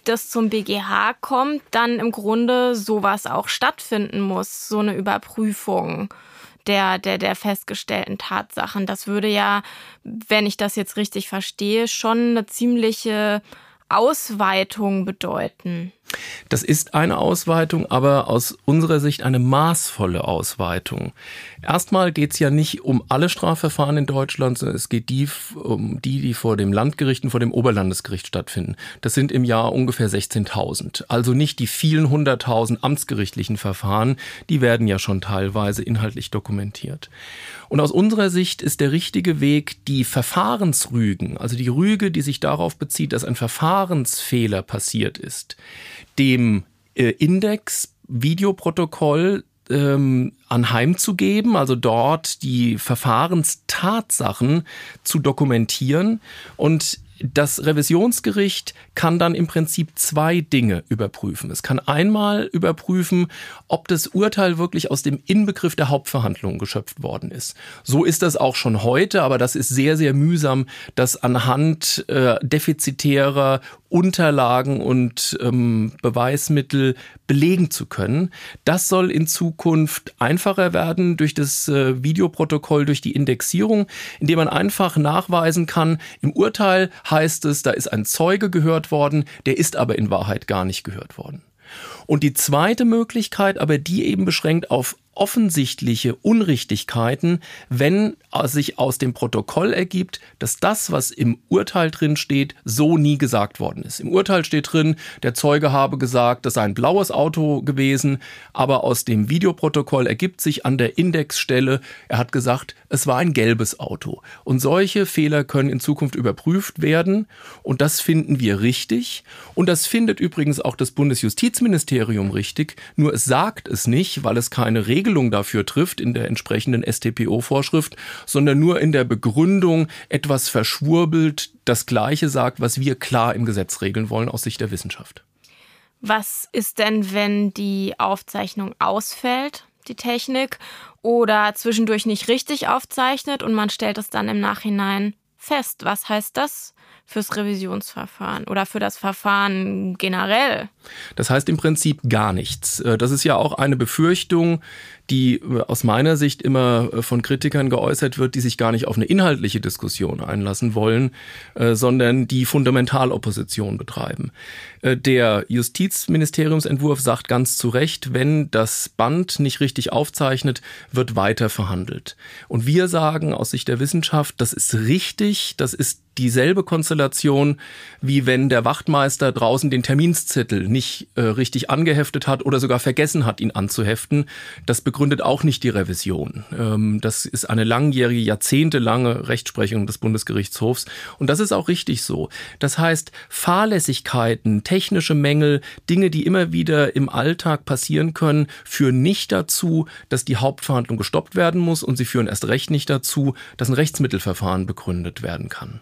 das zum BGH kommt, dann im Grunde sowas auch stattfinden muss, so eine Überprüfung der, der, der festgestellten Tatsachen. Das würde ja, wenn ich das jetzt richtig verstehe, schon eine ziemliche Ausweitung bedeuten. Das ist eine Ausweitung, aber aus unserer Sicht eine maßvolle Ausweitung. Erstmal geht es ja nicht um alle Strafverfahren in Deutschland, sondern es geht die, um die, die vor dem Landgericht und vor dem Oberlandesgericht stattfinden. Das sind im Jahr ungefähr 16.000. Also nicht die vielen hunderttausend amtsgerichtlichen Verfahren, die werden ja schon teilweise inhaltlich dokumentiert. Und aus unserer Sicht ist der richtige Weg, die Verfahrensrügen, also die Rüge, die sich darauf bezieht, dass ein Verfahrensfehler passiert ist, dem äh, Index Videoprotokoll ähm, anheimzugeben, also dort die Verfahrenstatsachen zu dokumentieren und das Revisionsgericht kann dann im Prinzip zwei Dinge überprüfen. Es kann einmal überprüfen, ob das Urteil wirklich aus dem Inbegriff der Hauptverhandlung geschöpft worden ist. So ist das auch schon heute, aber das ist sehr, sehr mühsam, das anhand äh, defizitärer Unterlagen und ähm, Beweismittel belegen zu können. Das soll in Zukunft einfacher werden durch das äh, Videoprotokoll, durch die Indexierung, indem man einfach nachweisen kann, im Urteil heißt es, da ist ein Zeuge gehört worden, der ist aber in Wahrheit gar nicht gehört worden. Und die zweite Möglichkeit, aber die eben beschränkt auf offensichtliche Unrichtigkeiten, wenn sich aus dem Protokoll ergibt, dass das, was im Urteil drin steht, so nie gesagt worden ist. Im Urteil steht drin, der Zeuge habe gesagt, das sei ein blaues Auto gewesen, aber aus dem Videoprotokoll ergibt sich an der Indexstelle, er hat gesagt, es war ein gelbes Auto. Und solche Fehler können in Zukunft überprüft werden und das finden wir richtig und das findet übrigens auch das Bundesjustizministerium richtig, nur es sagt es nicht, weil es keine Regeln Regelung dafür trifft in der entsprechenden StPO-Vorschrift, sondern nur in der Begründung etwas verschwurbelt das Gleiche sagt, was wir klar im Gesetz regeln wollen aus Sicht der Wissenschaft. Was ist denn, wenn die Aufzeichnung ausfällt, die Technik, oder zwischendurch nicht richtig aufzeichnet und man stellt es dann im Nachhinein fest? Was heißt das fürs Revisionsverfahren oder für das Verfahren generell? Das heißt im Prinzip gar nichts. Äh, das ist ja auch eine Befürchtung, die äh, aus meiner Sicht immer äh, von Kritikern geäußert wird, die sich gar nicht auf eine inhaltliche Diskussion einlassen wollen, sondern die Fundamentalopposition betreiben. Der Justizministeriumsentwurf sagt ganz zu Recht, wenn das Band nicht richtig aufzeichnet, wird weiter verhandelt. Und wir sagen aus Sicht der Wissenschaft, das ist richtig, das ist dieselbe Konstellation, wie wenn der Wachtmeister draußen den Terminszettel nicht äh, richtig angeheftet hat oder sogar vergessen hat, ihn anzuheften. Das begründet auch nicht die Revision. Ähm, das ist eine langjährige, jahrzehntelange Rechtsprechung des Bundesgerichtshofs. Und das ist auch richtig so. Das heißt, Fahrlässigkeiten, technische Mängel, Dinge, die immer wieder im Alltag passieren können, führen nicht dazu, dass die Hauptverhandlung gestoppt werden muss und sie führen erst recht nicht dazu, dass ein Rechtsmittelverfahren begründet werden kann.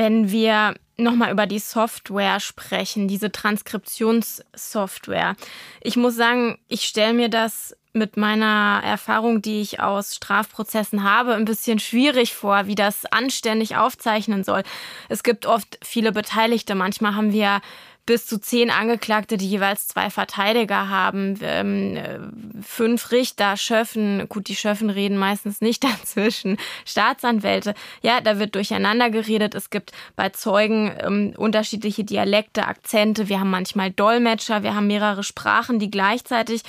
Wenn wir nochmal über die Software sprechen, diese Transkriptionssoftware. Ich muss sagen, ich stelle mir das mit meiner Erfahrung, die ich aus Strafprozessen habe, ein bisschen schwierig vor, wie das anständig aufzeichnen soll. Es gibt oft viele Beteiligte. Manchmal haben wir bis zu zehn Angeklagte, die jeweils zwei Verteidiger haben, ähm, fünf Richter, Schöffen, gut, die Schöffen reden meistens nicht dazwischen, Staatsanwälte. Ja, da wird durcheinander geredet. Es gibt bei Zeugen ähm, unterschiedliche Dialekte, Akzente. Wir haben manchmal Dolmetscher, wir haben mehrere Sprachen, die gleichzeitig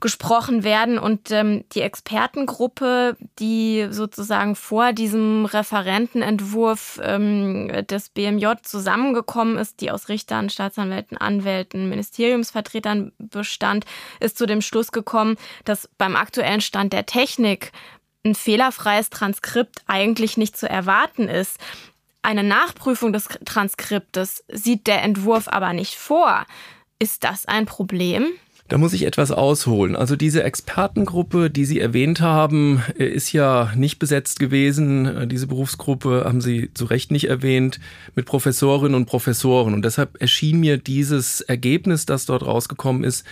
gesprochen werden. Und ähm, die Expertengruppe, die sozusagen vor diesem Referentenentwurf ähm, des BMJ zusammengekommen ist, die aus Richtern, Staatsanwälten, Anwälten, Ministeriumsvertretern bestand, ist zu dem Schluss gekommen, dass beim aktuellen Stand der Technik ein fehlerfreies Transkript eigentlich nicht zu erwarten ist. Eine Nachprüfung des Transkriptes sieht der Entwurf aber nicht vor. Ist das ein Problem? Da muss ich etwas ausholen. Also diese Expertengruppe, die Sie erwähnt haben, äh, ist ja nicht besetzt gewesen. Äh, diese Berufsgruppe haben Sie zu Recht nicht erwähnt mit Professorinnen und Professoren. Und deshalb erschien mir dieses Ergebnis, das dort rausgekommen ist,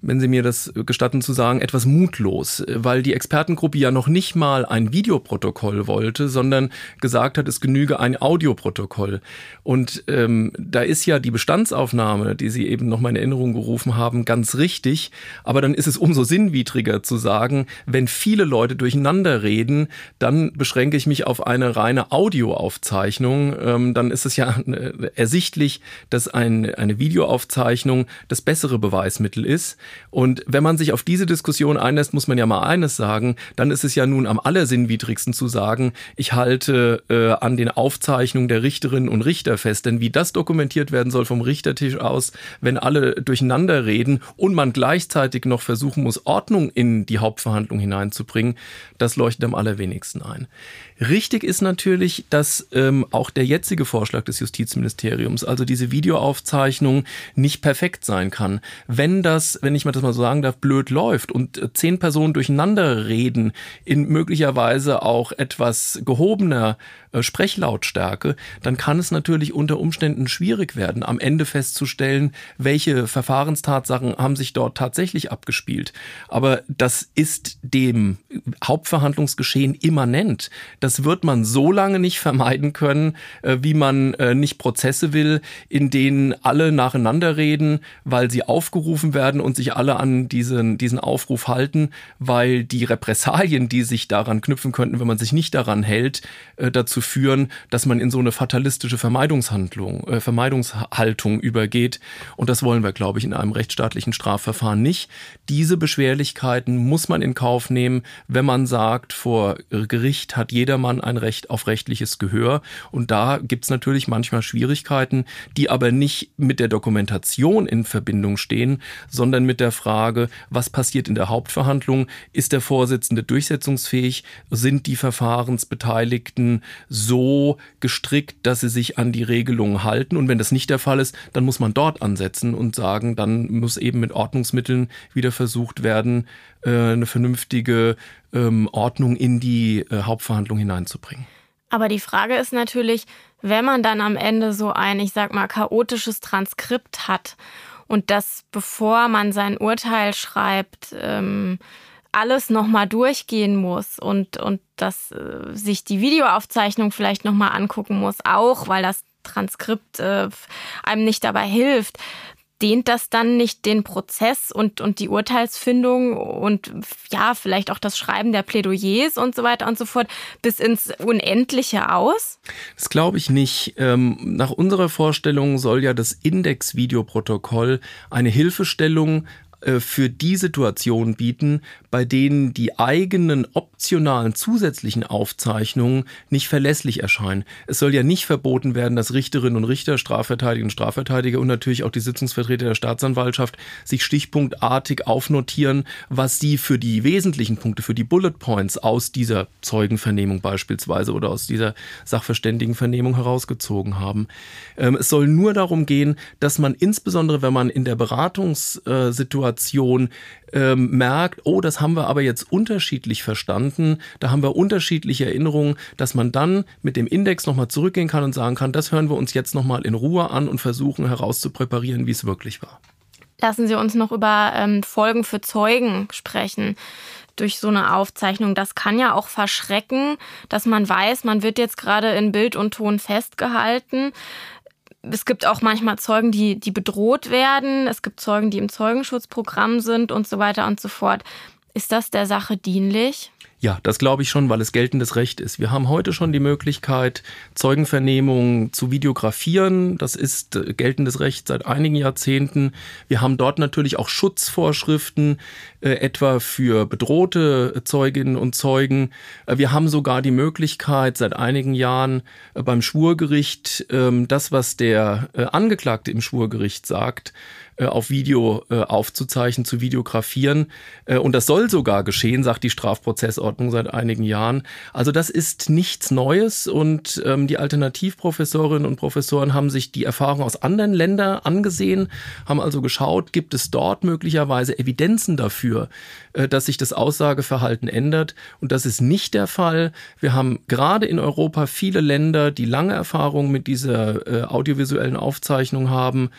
wenn Sie mir das gestatten zu sagen, etwas mutlos, weil die Expertengruppe ja noch nicht mal ein Videoprotokoll wollte, sondern gesagt hat, es genüge ein Audioprotokoll. Und ähm, da ist ja die Bestandsaufnahme, die Sie eben noch mal in Erinnerung gerufen haben, ganz richtig. Aber dann ist es umso sinnwidriger zu sagen, wenn viele Leute durcheinander reden, dann beschränke ich mich auf eine reine Audioaufzeichnung. Ähm, dann ist es ja äh, ersichtlich, dass ein, eine Videoaufzeichnung das bessere Beweismittel ist. Und wenn man sich auf diese Diskussion einlässt, muss man ja mal eines sagen, dann ist es ja nun am allersinnwidrigsten zu sagen, ich halte äh, an den Aufzeichnungen der Richterinnen und Richter fest. Denn wie das dokumentiert werden soll vom Richtertisch aus, wenn alle durcheinander reden und man gleichzeitig noch versuchen muss, Ordnung in die Hauptverhandlung hineinzubringen, das leuchtet am allerwenigsten ein. Richtig ist natürlich, dass ähm, auch der jetzige Vorschlag des Justizministeriums, also diese Videoaufzeichnung, nicht perfekt sein kann. Wenn das, wenn ich mal das mal so sagen darf, blöd läuft und äh, zehn Personen durcheinander reden, in möglicherweise auch etwas gehobener Sprechlautstärke, dann kann es natürlich unter Umständen schwierig werden, am Ende festzustellen, welche Verfahrenstatsachen haben sich dort tatsächlich abgespielt. Aber das ist dem Hauptverhandlungsgeschehen immanent. Das wird man so lange nicht vermeiden können, äh, wie man äh, nicht Prozesse will, in denen alle nacheinander reden, weil sie aufgerufen werden und sich alle an diesen, diesen Aufruf halten, weil die Repressalien, die sich daran knüpfen könnten, wenn man sich nicht daran hält, dazu dazu führen, dass man in so eine fatalistische Vermeidungshandlung, äh, Vermeidungshaltung übergeht. Und das wollen wir, glaube ich, in einem rechtsstaatlichen Strafverfahren nicht. Diese Beschwerlichkeiten muss man in Kauf nehmen, wenn man sagt, vor Gericht hat jedermann ein Recht auf rechtliches Gehör. Und da gibt es natürlich manchmal Schwierigkeiten, die aber nicht mit der Dokumentation in Verbindung stehen, sondern mit der Frage, was passiert in der Hauptverhandlung? Ist der Vorsitzende durchsetzungsfähig? Sind die Verfahrensbeteiligten so gestrickt, dass sie sich an die Regelungen halten. Und wenn das nicht der Fall ist, dann muss man dort ansetzen und sagen, dann muss eben mit Ordnungsmitteln wieder versucht werden, äh, eine vernünftige ähm, Ordnung in die äh, Hauptverhandlung hineinzubringen. Aber die Frage ist natürlich, wenn man dann am Ende so ein, ich sag mal, chaotisches Transkript hat und das, bevor man sein Urteil schreibt, ähm, alles nochmal durchgehen muss und, und dass äh, sich die Videoaufzeichnung vielleicht nochmal angucken muss, auch weil das Transkript äh, einem nicht dabei hilft. Dehnt das dann nicht den Prozess und, und die Urteilsfindung und ja, vielleicht auch das Schreiben der Plädoyers und so weiter und so fort bis ins Unendliche aus? Das glaube ich nicht. Ähm, nach unserer Vorstellung soll ja das Index-Videoprotokoll eine Hilfestellung für die Situation bieten, bei denen die eigenen optionalen zusätzlichen Aufzeichnungen nicht verlässlich erscheinen. Es soll ja nicht verboten werden, dass Richterinnen und Richter, Strafverteidiger und Strafverteidiger und natürlich auch die Sitzungsvertreter der Staatsanwaltschaft sich stichpunktartig aufnotieren, was sie für die wesentlichen Punkte, für die Bullet Points aus dieser Zeugenvernehmung beispielsweise oder aus dieser Sachverständigenvernehmung herausgezogen haben. Ähm, es soll nur darum gehen, dass man insbesondere, wenn man in der Beratungssituation Situation ähm, merkt, oh, das haben wir aber jetzt unterschiedlich verstanden, da haben wir unterschiedliche Erinnerungen, dass man dann mit dem Index nochmal zurückgehen kann und sagen kann, das hören wir uns jetzt nochmal in Ruhe an und versuchen herauszupräparieren, wie es wirklich war. Lassen Sie uns noch über ähm, Folgen für Zeugen sprechen durch so eine Aufzeichnung. Das kann ja auch verschrecken, dass man weiß, man wird jetzt gerade in Bild und Ton festgehalten. Es gibt auch manchmal Zeugen, die, die bedroht werden. Es gibt Zeugen, die im Zeugenschutzprogramm sind und so weiter und so fort. Ist das der Sache dienlich? Ja, das glaube ich schon, weil es geltendes Recht ist. Wir haben heute schon die Möglichkeit, Zeugenvernehmungen zu videografieren. Das ist äh, geltendes Recht seit einigen Jahrzehnten. Wir haben dort natürlich auch Schutzvorschriften, äh, etwa für bedrohte Zeuginnen und Zeugen. Äh, wir haben sogar die Möglichkeit, seit einigen Jahren äh, beim Schwurgericht ähm, das, was der äh, Angeklagte im Schwurgericht sagt, äh, auf Video äh, aufzuzeichnen, zu videografieren. Äh, und das soll sogar geschehen, sagt die Strafprozessordnung seit einigen Jahren. Also das ist nichts Neues und ähm, die Alternativprofessorinnen und Professoren haben sich die Erfahrung aus anderen Ländern angesehen, haben also geschaut, gibt es dort möglicherweise Evidenzen dafür, dass sich das Aussageverhalten ändert. Und das ist nicht der Fall. Wir haben gerade in Europa viele Länder, die lange Erfahrung mit dieser audiovisuellen Aufzeichnung haben,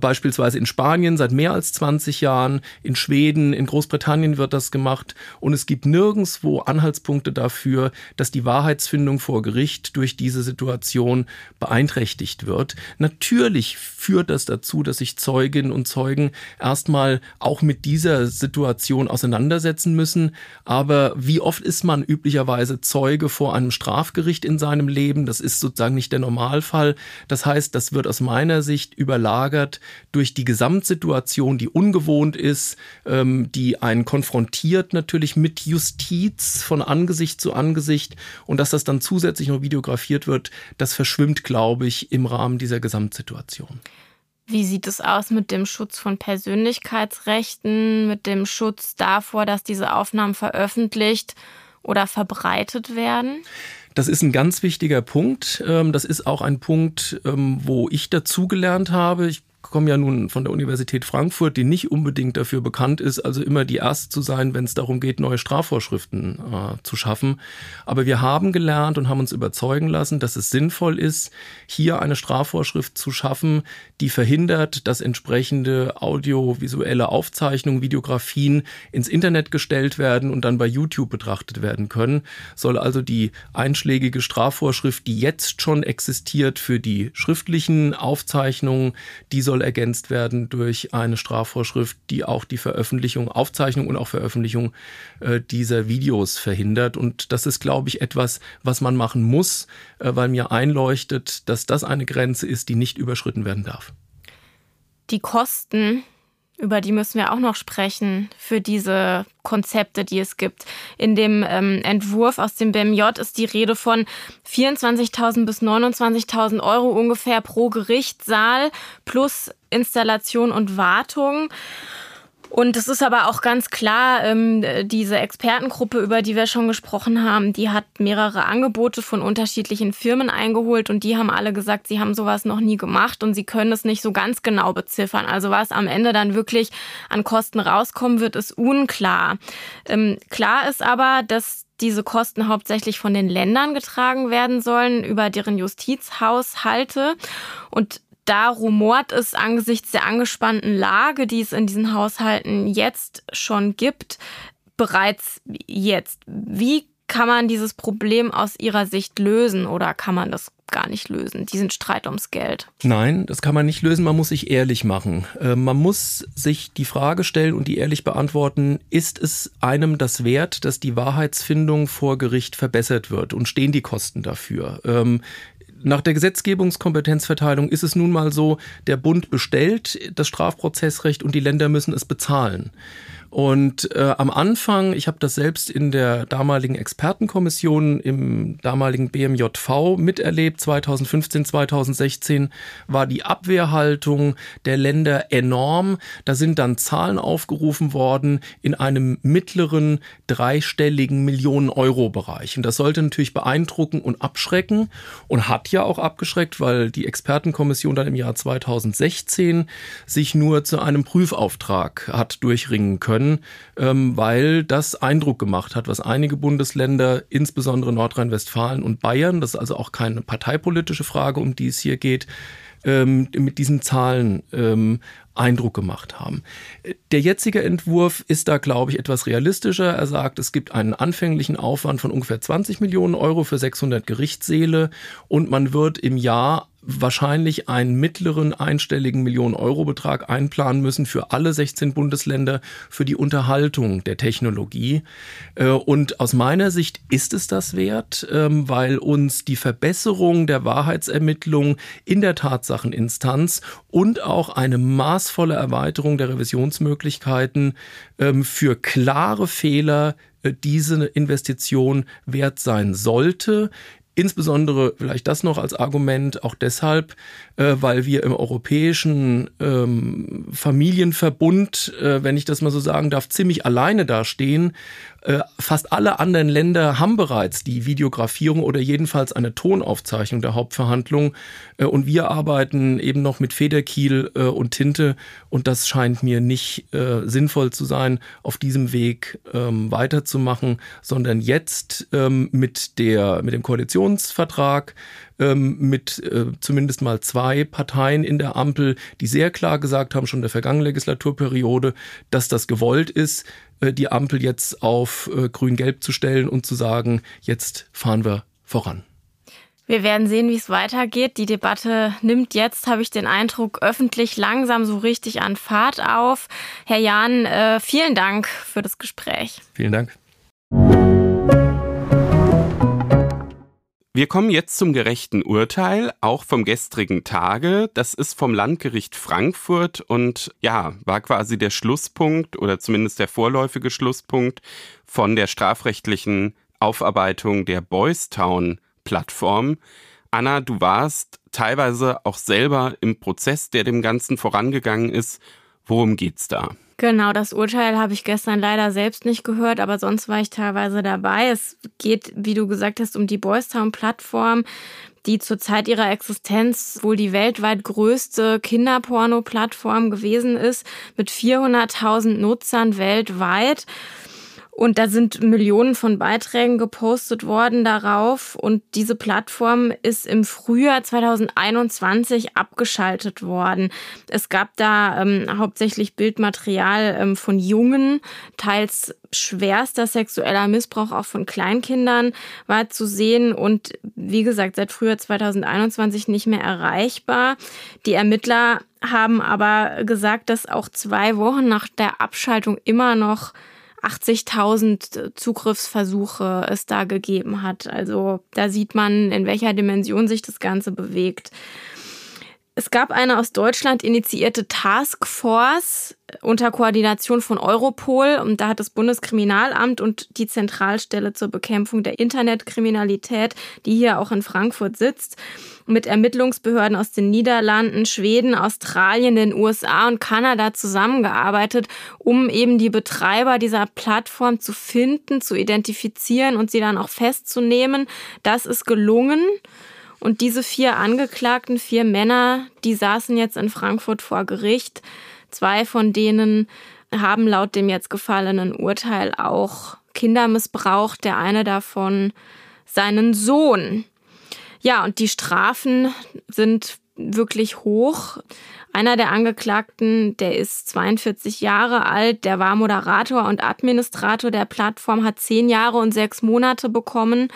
beispielsweise in Spanien seit mehr als 20 Jahren, in Schweden, in Großbritannien wird das gemacht und es gibt nirgendswo Anhaltspunkte dafür, dass die Wahrheitsfindung vor Gericht durch diese Situation beeinträchtigt wird. Natürlich führt das dazu, dass sich Zeuginnen und Zeugen erstmal auch mit dieser Situation auseinandersetzen müssen. Aber wie oft ist man üblicherweise Zeuge vor einem Strafgericht in seinem Leben? Das ist sozusagen nicht der Normalfall. Das heißt, das wird aus meiner Sicht überlagert durch die gesamte Gesamtsituation, die ungewohnt ist, ähm, die einen konfrontiert natürlich mit Justiz von Angesicht zu Angesicht und dass das dann zusätzlich noch videografiert wird, das verschwimmt, glaube ich, im Rahmen dieser Gesamtsituation. Wie sieht es aus mit dem Schutz von Persönlichkeitsrechten, mit dem Schutz davor, dass diese Aufnahmen veröffentlicht oder verbreitet werden? Das ist ein ganz wichtiger Punkt. Ähm, das ist auch ein Punkt, ähm, wo ich dazugelernt habe. Ich komme ja nun von der Universität Frankfurt, die nicht unbedingt dafür bekannt ist, also immer die Erste zu sein, wenn es darum geht, neue Strafvorschriften äh, zu schaffen. Aber wir haben gelernt und haben uns überzeugen lassen, dass es sinnvoll ist, hier eine Strafvorschrift zu schaffen, die verhindert, dass entsprechende audiovisuelle Aufzeichnungen, Videografien ins Internet gestellt werden und dann bei YouTube betrachtet werden können. Soll also die einschlägige Strafvorschrift, die jetzt schon existiert für die schriftlichen Aufzeichnungen, die soll soll ergänzt werden durch eine Strafvorschrift, die auch die Veröffentlichung, Aufzeichnung und auch Veröffentlichung äh, dieser Videos verhindert. Und das ist, glaube ich, etwas, was man machen muss, äh, weil mir einleuchtet, dass das eine Grenze ist, die nicht überschritten werden darf. Die Kosten über die müssen wir auch noch sprechen für diese Konzepte, die es gibt. In dem ähm, Entwurf aus dem BMJ ist die Rede von 24.000 bis 29.000 Euro ungefähr pro Gerichtssaal plus Installation und Wartung. Und es ist aber auch ganz klar, ähm, diese Expertengruppe, über die wir schon gesprochen haben, die hat mehrere Angebote von unterschiedlichen Firmen eingeholt und die haben alle gesagt, sie haben sowas noch nie gemacht und sie können es nicht so ganz genau beziffern. Also was am Ende dann wirklich an Kosten rauskommen wird, ist unklar. Ähm, klar ist aber, dass diese Kosten hauptsächlich von den Ländern getragen werden sollen über deren Justizhaushalte. Und da rumort es angesichts der angespannten Lage, die es in diesen Haushalten jetzt schon gibt, bereits jetzt. Wie kann man dieses Problem aus Ihrer Sicht lösen oder kann man das gar nicht lösen, diesen Streit ums Geld? Nein, das kann man nicht lösen, man muss sich ehrlich machen. Äh, man muss sich die Frage stellen und die ehrlich beantworten, ist es einem das wert, dass die Wahrheitsfindung vor Gericht verbessert wird und stehen die Kosten dafür? Ähm, nach der Gesetzgebungskompetenzverteilung ist es nun mal so, der Bund bestellt das Strafprozessrecht und die Länder müssen es bezahlen. Und äh, am Anfang, ich habe das selbst in der damaligen Expertenkommission im damaligen BMJV miterlebt, 2015, 2016 war die Abwehrhaltung der Länder enorm. Da sind dann Zahlen aufgerufen worden in einem mittleren dreistelligen Millionen-Euro-Bereich. Und das sollte natürlich beeindrucken und abschrecken und hat ja auch abgeschreckt, weil die Expertenkommission dann im Jahr 2016 sich nur zu einem Prüfauftrag hat durchringen können, ähm, weil das Eindruck gemacht hat, was einige Bundesländer, insbesondere Nordrhein-Westfalen und Bayern, das ist also auch keine parteipolitische Frage, um die es hier geht, ähm, mit diesen Zahlen ähm, Eindruck gemacht haben. Der jetzige Entwurf ist da, glaube ich, etwas realistischer. Er sagt, es gibt einen anfänglichen Aufwand von ungefähr 20 Millionen Euro für 600 Gerichtssäle und man wird im Jahr wahrscheinlich einen mittleren einstelligen Millionen-Euro-Betrag einplanen müssen für alle 16 Bundesländer für die Unterhaltung der Technologie. Äh, und aus meiner Sicht ist es das wert, ähm, weil uns die Verbesserung der Wahrheitsermittlung in der Tatsacheninstanz und auch eine maßvolle Erweiterung der Revisionsmöglichkeiten ähm, für klare Fehler äh, diese Investition wert sein sollte. Insbesondere vielleicht das noch als Argument, auch deshalb, äh, weil wir im europäischen ähm, Familienverbund, äh, wenn ich das mal so sagen darf, ziemlich alleine dastehen. Äh, fast alle anderen Länder haben bereits die Videografierung oder jedenfalls eine Tonaufzeichnung der Hauptverhandlung. Äh, und wir arbeiten eben noch mit Federkiel äh, und Tinte. Und das scheint mir nicht sinnvoll zu sein, auf diesem Weg ähm, weiterzumachen, sondern jetzt ähm, mit, der, mit dem Koalition Koalitionsvertrag ähm, mit äh, zumindest mal zwei Parteien in der Ampel, die sehr klar gesagt haben, schon in der vergangenen Legislaturperiode, dass das gewollt ist, äh, die Ampel jetzt auf äh, grün-gelb zu stellen und zu sagen, jetzt fahren wir voran. Wir werden sehen, wie es weitergeht. Die Debatte nimmt jetzt, habe ich den Eindruck, öffentlich langsam so richtig an Fahrt auf. Herr Jahn, äh, vielen Dank für das Gespräch. Vielen Dank. Wir kommen jetzt zum gerechten Urteil, auch vom gestrigen Tage. Das ist vom Landgericht Frankfurt und ja, war quasi der Schlusspunkt oder zumindest der vorläufige Schlusspunkt von der strafrechtlichen Aufarbeitung der Boys Town Plattform. Anna, du warst teilweise auch selber im Prozess, der dem Ganzen vorangegangen ist. Worum geht's da? Genau, das Urteil habe ich gestern leider selbst nicht gehört, aber sonst war ich teilweise dabei. Es geht, wie du gesagt hast, um die Boys Town Plattform, die zur Zeit ihrer Existenz wohl die weltweit größte Kinderporno-Plattform gewesen ist, mit 400.000 Nutzern weltweit. Und da sind Millionen von Beiträgen gepostet worden darauf. Und diese Plattform ist im Frühjahr 2021 abgeschaltet worden. Es gab da ähm, hauptsächlich Bildmaterial ähm, von Jungen, teils schwerster sexueller Missbrauch auch von Kleinkindern war zu sehen und wie gesagt seit Frühjahr 2021 nicht mehr erreichbar. Die Ermittler haben aber gesagt, dass auch zwei Wochen nach der Abschaltung immer noch 80.000 Zugriffsversuche es da gegeben hat. Also da sieht man, in welcher Dimension sich das Ganze bewegt. Es gab eine aus Deutschland initiierte Taskforce unter Koordination von Europol und da hat das Bundeskriminalamt und die Zentralstelle zur Bekämpfung der Internetkriminalität, die hier auch in Frankfurt sitzt, mit Ermittlungsbehörden aus den Niederlanden, Schweden, Australien, den USA und Kanada zusammengearbeitet, um eben die Betreiber dieser Plattform zu finden, zu identifizieren und sie dann auch festzunehmen. Das ist gelungen. Und diese vier Angeklagten, vier Männer, die saßen jetzt in Frankfurt vor Gericht. Zwei von denen haben laut dem jetzt gefallenen Urteil auch Kinder missbraucht. Der eine davon seinen Sohn. Ja, und die Strafen sind wirklich hoch. Einer der Angeklagten, der ist 42 Jahre alt, der war Moderator und Administrator der Plattform, hat zehn Jahre und sechs Monate bekommen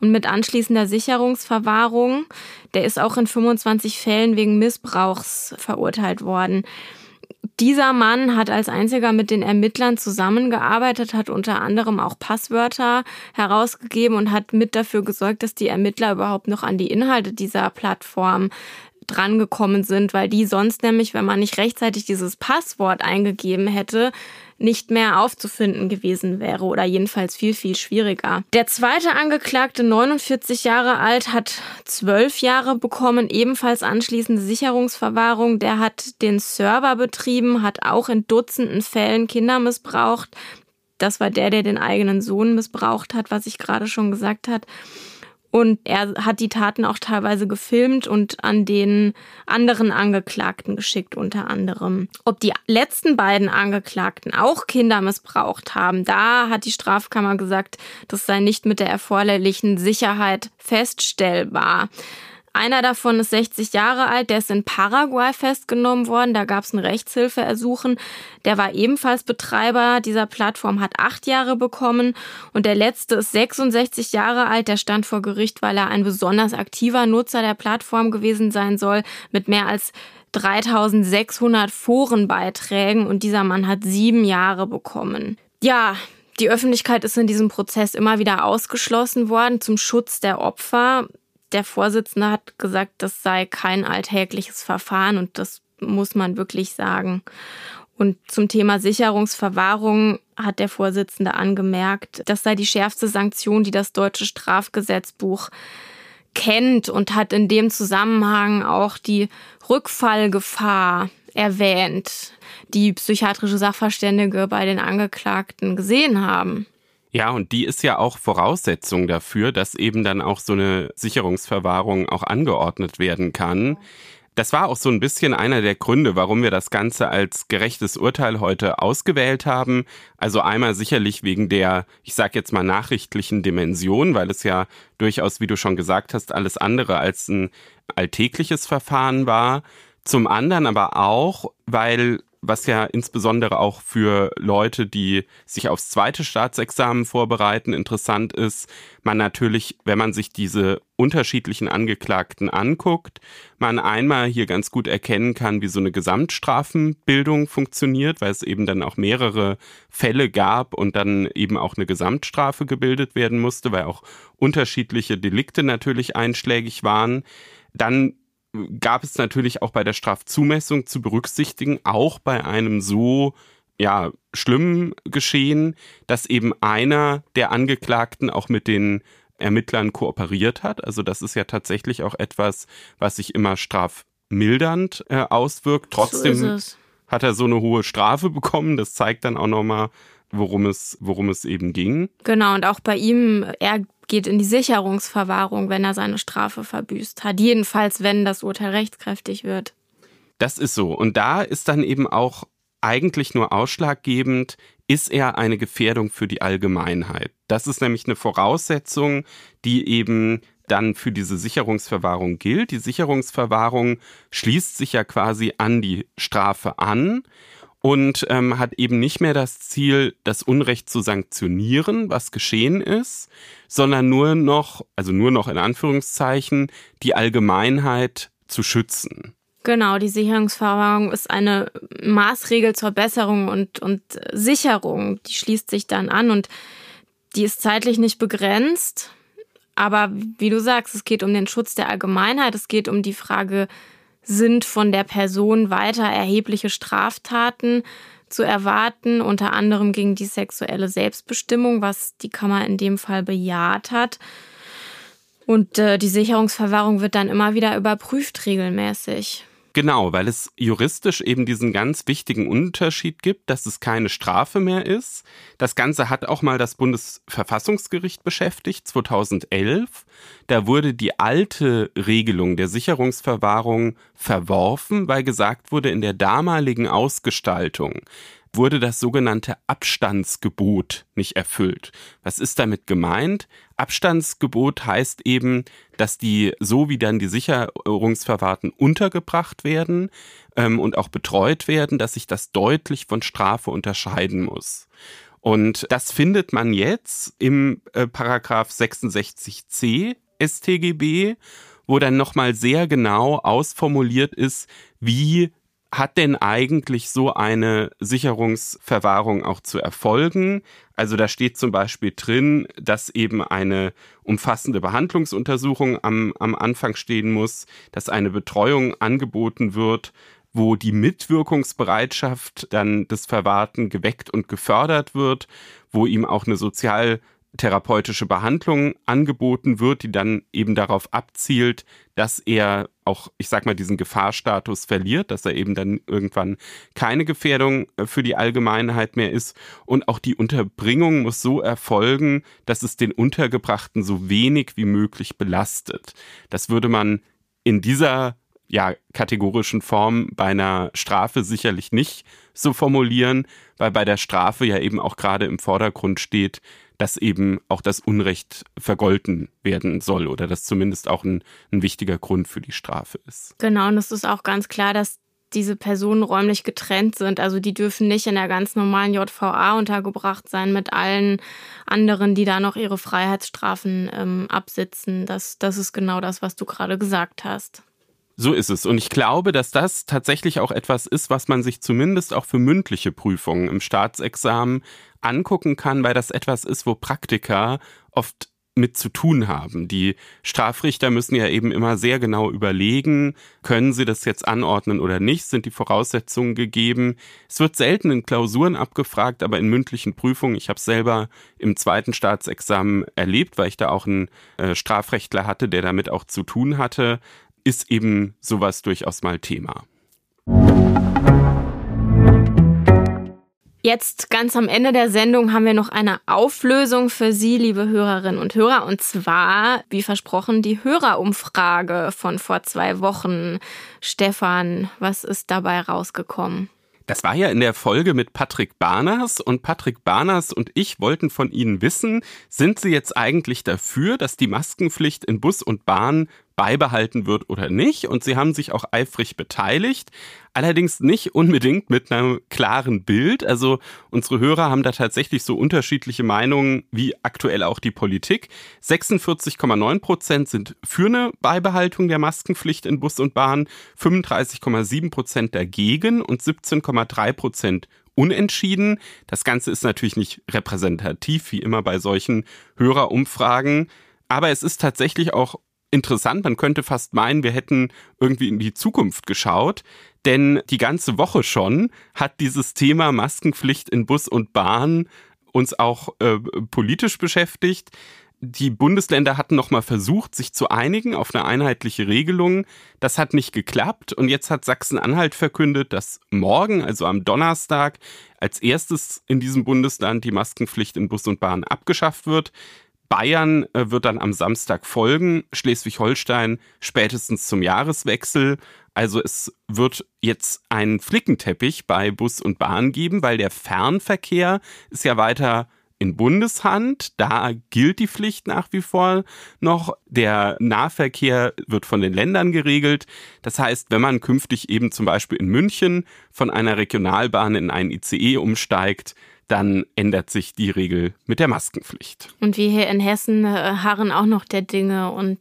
und mit anschließender Sicherungsverwahrung. Der ist auch in 25 Fällen wegen Missbrauchs verurteilt worden. Dieser Mann hat als einziger mit den Ermittlern zusammengearbeitet, hat unter anderem auch Passwörter herausgegeben und hat mit dafür gesorgt, dass die Ermittler überhaupt noch an die Inhalte dieser Plattform drangekommen sind, weil die sonst nämlich, wenn man nicht rechtzeitig dieses Passwort eingegeben hätte, nicht mehr aufzufinden gewesen wäre oder jedenfalls viel, viel schwieriger. Der zweite Angeklagte, 49 Jahre alt, hat zwölf Jahre bekommen, ebenfalls anschließende Sicherungsverwahrung. Der hat den Server betrieben, hat auch in Dutzenden Fällen Kinder missbraucht. Das war der, der den eigenen Sohn missbraucht hat, was ich gerade schon gesagt hat. Und er hat die Taten auch teilweise gefilmt und an den anderen Angeklagten geschickt, unter anderem. Ob die letzten beiden Angeklagten auch Kinder missbraucht haben, da hat die Strafkammer gesagt, das sei nicht mit der erforderlichen Sicherheit feststellbar. Einer davon ist 60 Jahre alt, der ist in Paraguay festgenommen worden. Da gab es ein Rechtshilfeersuchen. Der war ebenfalls Betreiber dieser Plattform, hat acht Jahre bekommen. Und der letzte ist 66 Jahre alt, der stand vor Gericht, weil er ein besonders aktiver Nutzer der Plattform gewesen sein soll, mit mehr als 3600 Forenbeiträgen. Und dieser Mann hat sieben Jahre bekommen. Ja, die Öffentlichkeit ist in diesem Prozess immer wieder ausgeschlossen worden zum Schutz der Opfer der Vorsitzende hat gesagt, das sei kein alltägliches Verfahren und das muss man wirklich sagen. Und zum Thema Sicherungsverwahrung hat der Vorsitzende angemerkt, das sei die schärfste Sanktion, die das deutsche Strafgesetzbuch kennt und hat in dem Zusammenhang auch die Rückfallgefahr erwähnt, die psychiatrische Sachverständige bei den Angeklagten gesehen haben. Ja, und die ist ja auch Voraussetzung dafür, dass eben dann auch so eine Sicherungsverwahrung auch angeordnet werden kann. Das war auch so ein bisschen einer der Gründe, warum wir das Ganze als gerechtes Urteil heute ausgewählt haben. Also einmal sicherlich wegen der, ich sage jetzt mal, nachrichtlichen Dimension, weil es ja durchaus, wie du schon gesagt hast, alles andere als ein alltägliches Verfahren war. Zum anderen aber auch, weil was ja insbesondere auch für Leute, die sich aufs zweite Staatsexamen vorbereiten, interessant ist, man natürlich, wenn man sich diese unterschiedlichen Angeklagten anguckt, man einmal hier ganz gut erkennen kann, wie so eine Gesamtstrafenbildung funktioniert, weil es eben dann auch mehrere Fälle gab und dann eben auch eine Gesamtstrafe gebildet werden musste, weil auch unterschiedliche Delikte natürlich einschlägig waren. Dann gab es natürlich auch bei der Strafzumessung zu berücksichtigen, auch bei einem so ja, schlimmen Geschehen, dass eben einer der Angeklagten auch mit den Ermittlern kooperiert hat. Also das ist ja tatsächlich auch etwas, was sich immer strafmildernd äh, auswirkt. Trotzdem so hat er so eine hohe Strafe bekommen. Das zeigt dann auch nochmal, worum es, worum es eben ging. Genau, und auch bei ihm, er geht in die Sicherungsverwahrung, wenn er seine Strafe verbüßt hat. Jedenfalls, wenn das Urteil rechtskräftig wird. Das ist so. Und da ist dann eben auch eigentlich nur ausschlaggebend, ist er eine Gefährdung für die Allgemeinheit. Das ist nämlich eine Voraussetzung, die eben dann für diese Sicherungsverwahrung gilt. Die Sicherungsverwahrung schließt sich ja quasi an die Strafe an und ähm, hat eben nicht mehr das Ziel, das Unrecht zu sanktionieren, was geschehen ist, sondern nur noch, also nur noch in Anführungszeichen, die Allgemeinheit zu schützen. Genau, die Sicherungsverwahrung ist eine Maßregel zur Besserung und, und Sicherung. Die schließt sich dann an und die ist zeitlich nicht begrenzt. Aber wie du sagst, es geht um den Schutz der Allgemeinheit, es geht um die Frage, sind von der Person weiter erhebliche Straftaten zu erwarten, unter anderem gegen die sexuelle Selbstbestimmung, was die Kammer in dem Fall bejaht hat. Und äh, die Sicherungsverwahrung wird dann immer wieder überprüft regelmäßig. Genau, weil es juristisch eben diesen ganz wichtigen Unterschied gibt, dass es keine Strafe mehr ist. Das Ganze hat auch mal das Bundesverfassungsgericht beschäftigt, 2011. Da wurde die alte Regelung der Sicherungsverwahrung verworfen, weil gesagt wurde, in der damaligen Ausgestaltung wurde das sogenannte Abstandsgebot nicht erfüllt. Was ist damit gemeint? Abstandsgebot heißt eben, dass die, so wie dann die Sicherungsverwahrten untergebracht werden ähm, und auch betreut werden, dass sich das deutlich von Strafe unterscheiden muss. Und das findet man jetzt im äh, Paragraph 66c StGB, wo dann nochmal sehr genau ausformuliert ist, wie hat denn eigentlich so eine Sicherungsverwahrung auch zu erfolgen? Also da steht zum Beispiel drin, dass eben eine umfassende Behandlungsuntersuchung am, am Anfang stehen muss, dass eine Betreuung angeboten wird, wo die Mitwirkungsbereitschaft dann des Verwahrten geweckt und gefördert wird, wo ihm auch eine sozial therapeutische Behandlung angeboten wird, die dann eben darauf abzielt, dass er auch, ich sag mal, diesen Gefahrstatus verliert, dass er eben dann irgendwann keine Gefährdung äh, für die Allgemeinheit mehr ist. Und auch die Unterbringung muss so erfolgen, dass es den Untergebrachten so wenig wie möglich belastet. Das würde man in dieser ja, kategorischen Form bei einer Strafe sicherlich nicht so formulieren, weil bei der Strafe ja eben auch gerade im Vordergrund steht, dass eben auch das Unrecht vergolten werden soll oder das zumindest auch ein, ein wichtiger Grund für die Strafe ist. Genau, und es ist auch ganz klar, dass diese Personen räumlich getrennt sind. Also die dürfen nicht in der ganz normalen JVA untergebracht sein mit allen anderen, die da noch ihre Freiheitsstrafen ähm, absitzen. Das, das ist genau das, was du gerade gesagt hast. So ist es. Und ich glaube, dass das tatsächlich auch etwas ist, was man sich zumindest auch für mündliche Prüfungen im Staatsexamen angucken kann, weil das etwas ist, wo Praktiker oft mit zu tun haben. Die Strafrichter müssen ja eben immer sehr genau überlegen, können sie das jetzt anordnen oder nicht, sind die Voraussetzungen gegeben. Es wird selten in Klausuren abgefragt, aber in mündlichen Prüfungen, ich habe es selber im zweiten Staatsexamen erlebt, weil ich da auch einen äh, Strafrechtler hatte, der damit auch zu tun hatte, ist eben sowas durchaus mal Thema. Jetzt ganz am Ende der Sendung haben wir noch eine Auflösung für Sie, liebe Hörerinnen und Hörer. Und zwar, wie versprochen, die Hörerumfrage von vor zwei Wochen. Stefan, was ist dabei rausgekommen? Das war ja in der Folge mit Patrick Barners und Patrick Barners und ich wollten von Ihnen wissen, sind Sie jetzt eigentlich dafür, dass die Maskenpflicht in Bus und Bahn beibehalten wird oder nicht. Und sie haben sich auch eifrig beteiligt. Allerdings nicht unbedingt mit einem klaren Bild. Also unsere Hörer haben da tatsächlich so unterschiedliche Meinungen wie aktuell auch die Politik. 46,9 Prozent sind für eine Beibehaltung der Maskenpflicht in Bus und Bahn, 35,7 Prozent dagegen und 17,3 Prozent unentschieden. Das Ganze ist natürlich nicht repräsentativ, wie immer bei solchen Hörerumfragen. Aber es ist tatsächlich auch interessant. Man könnte fast meinen, wir hätten irgendwie in die Zukunft geschaut. Denn die ganze Woche schon hat dieses Thema Maskenpflicht in Bus und Bahn uns auch äh, politisch beschäftigt. Die Bundesländer hatten nochmal versucht, sich zu einigen auf eine einheitliche Regelung. Das hat nicht geklappt und jetzt hat Sachsen-Anhalt verkündet, dass morgen, also am Donnerstag, als erstes in diesem Bundesland die Maskenpflicht in Bus und Bahn abgeschafft wird. Bayern äh, wird dann am Samstag folgen, Schleswig-Holstein spätestens zum Jahreswechsel. Also es wird jetzt einen Flickenteppich bei Bus und Bahn geben, weil der Fernverkehr ist ja weiter in Bundeshand. Da gilt die Pflicht nach wie vor noch. Der Nahverkehr wird von den Ländern geregelt. Das heißt, wenn man künftig eben zum Beispiel in München von einer Regionalbahn in einen ICE umsteigt, dann ändert sich die Regel mit der Maskenpflicht. Und wir hier in Hessen äh, harren auch noch der Dinge und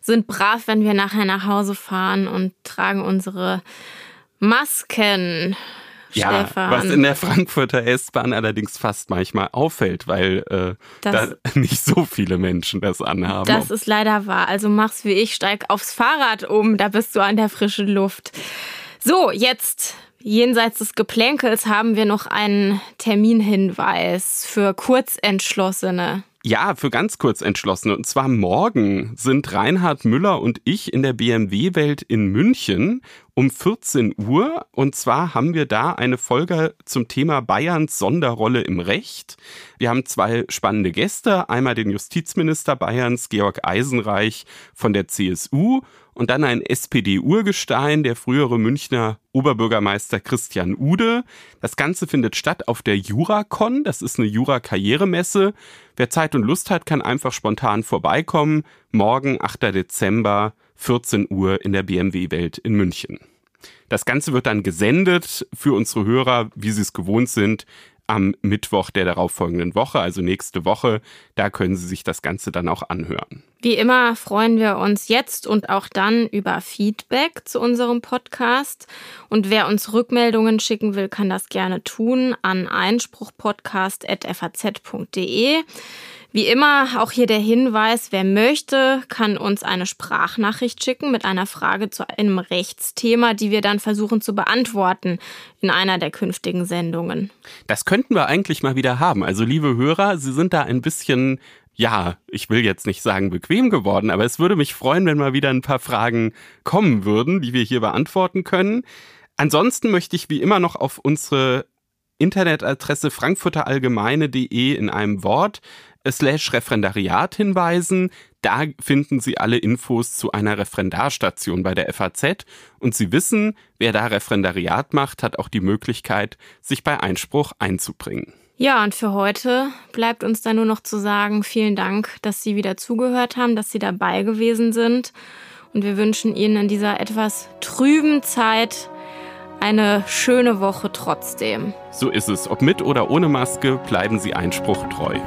sind brav, wenn wir nachher nach Hause fahren und tragen unsere Masken. Ja, Stefan. was in der Frankfurter S-Bahn allerdings fast manchmal auffällt, weil äh, da nicht so viele Menschen das anhaben. Das ist leider wahr. Also mach's wie ich, steig aufs Fahrrad um, da bist du an der frischen Luft. So, jetzt Jenseits des Geplänkels haben wir noch einen Terminhinweis für Kurzentschlossene. Ja, für ganz Kurzentschlossene. Und zwar morgen sind Reinhard Müller und ich in der BMW-Welt in München um 14 Uhr. Und zwar haben wir da eine Folge zum Thema Bayerns Sonderrolle im Recht. Wir haben zwei spannende Gäste. Einmal den Justizminister Bayerns, Georg Eisenreich von der CSU und dann ein SPD-Urgestein, der frühere Münchner Oberbürgermeister Christian Ude. Das Ganze findet statt auf der Juracon, das ist eine Jura-Karrieremesse. Wer Zeit und Lust hat, kann einfach spontan vorbeikommen. Morgen, 8. Dezember, 14 Uhr in der BMW-Welt in München. Das Ganze wird dann gesendet für unsere Hörer, wie sie es gewohnt sind, am Mittwoch der darauffolgenden Woche, also nächste Woche. Da können Sie sich das Ganze dann auch anhören. Wie immer freuen wir uns jetzt und auch dann über Feedback zu unserem Podcast. Und wer uns Rückmeldungen schicken will, kann das gerne tun an einspruchpodcast.faz.de. Wie immer auch hier der Hinweis, wer möchte, kann uns eine Sprachnachricht schicken mit einer Frage zu einem Rechtsthema, die wir dann versuchen zu beantworten in einer der künftigen Sendungen. Das könnten wir eigentlich mal wieder haben. Also liebe Hörer, Sie sind da ein bisschen ja, ich will jetzt nicht sagen bequem geworden, aber es würde mich freuen, wenn mal wieder ein paar Fragen kommen würden, die wir hier beantworten können. Ansonsten möchte ich wie immer noch auf unsere Internetadresse frankfurterallgemeine.de in einem Wort slash Referendariat hinweisen. Da finden Sie alle Infos zu einer Referendarstation bei der FAZ und Sie wissen, wer da Referendariat macht, hat auch die Möglichkeit, sich bei Einspruch einzubringen. Ja, und für heute bleibt uns dann nur noch zu sagen, vielen Dank, dass Sie wieder zugehört haben, dass Sie dabei gewesen sind. Und wir wünschen Ihnen in dieser etwas trüben Zeit eine schöne Woche trotzdem. So ist es. Ob mit oder ohne Maske, bleiben Sie Einspruch treu.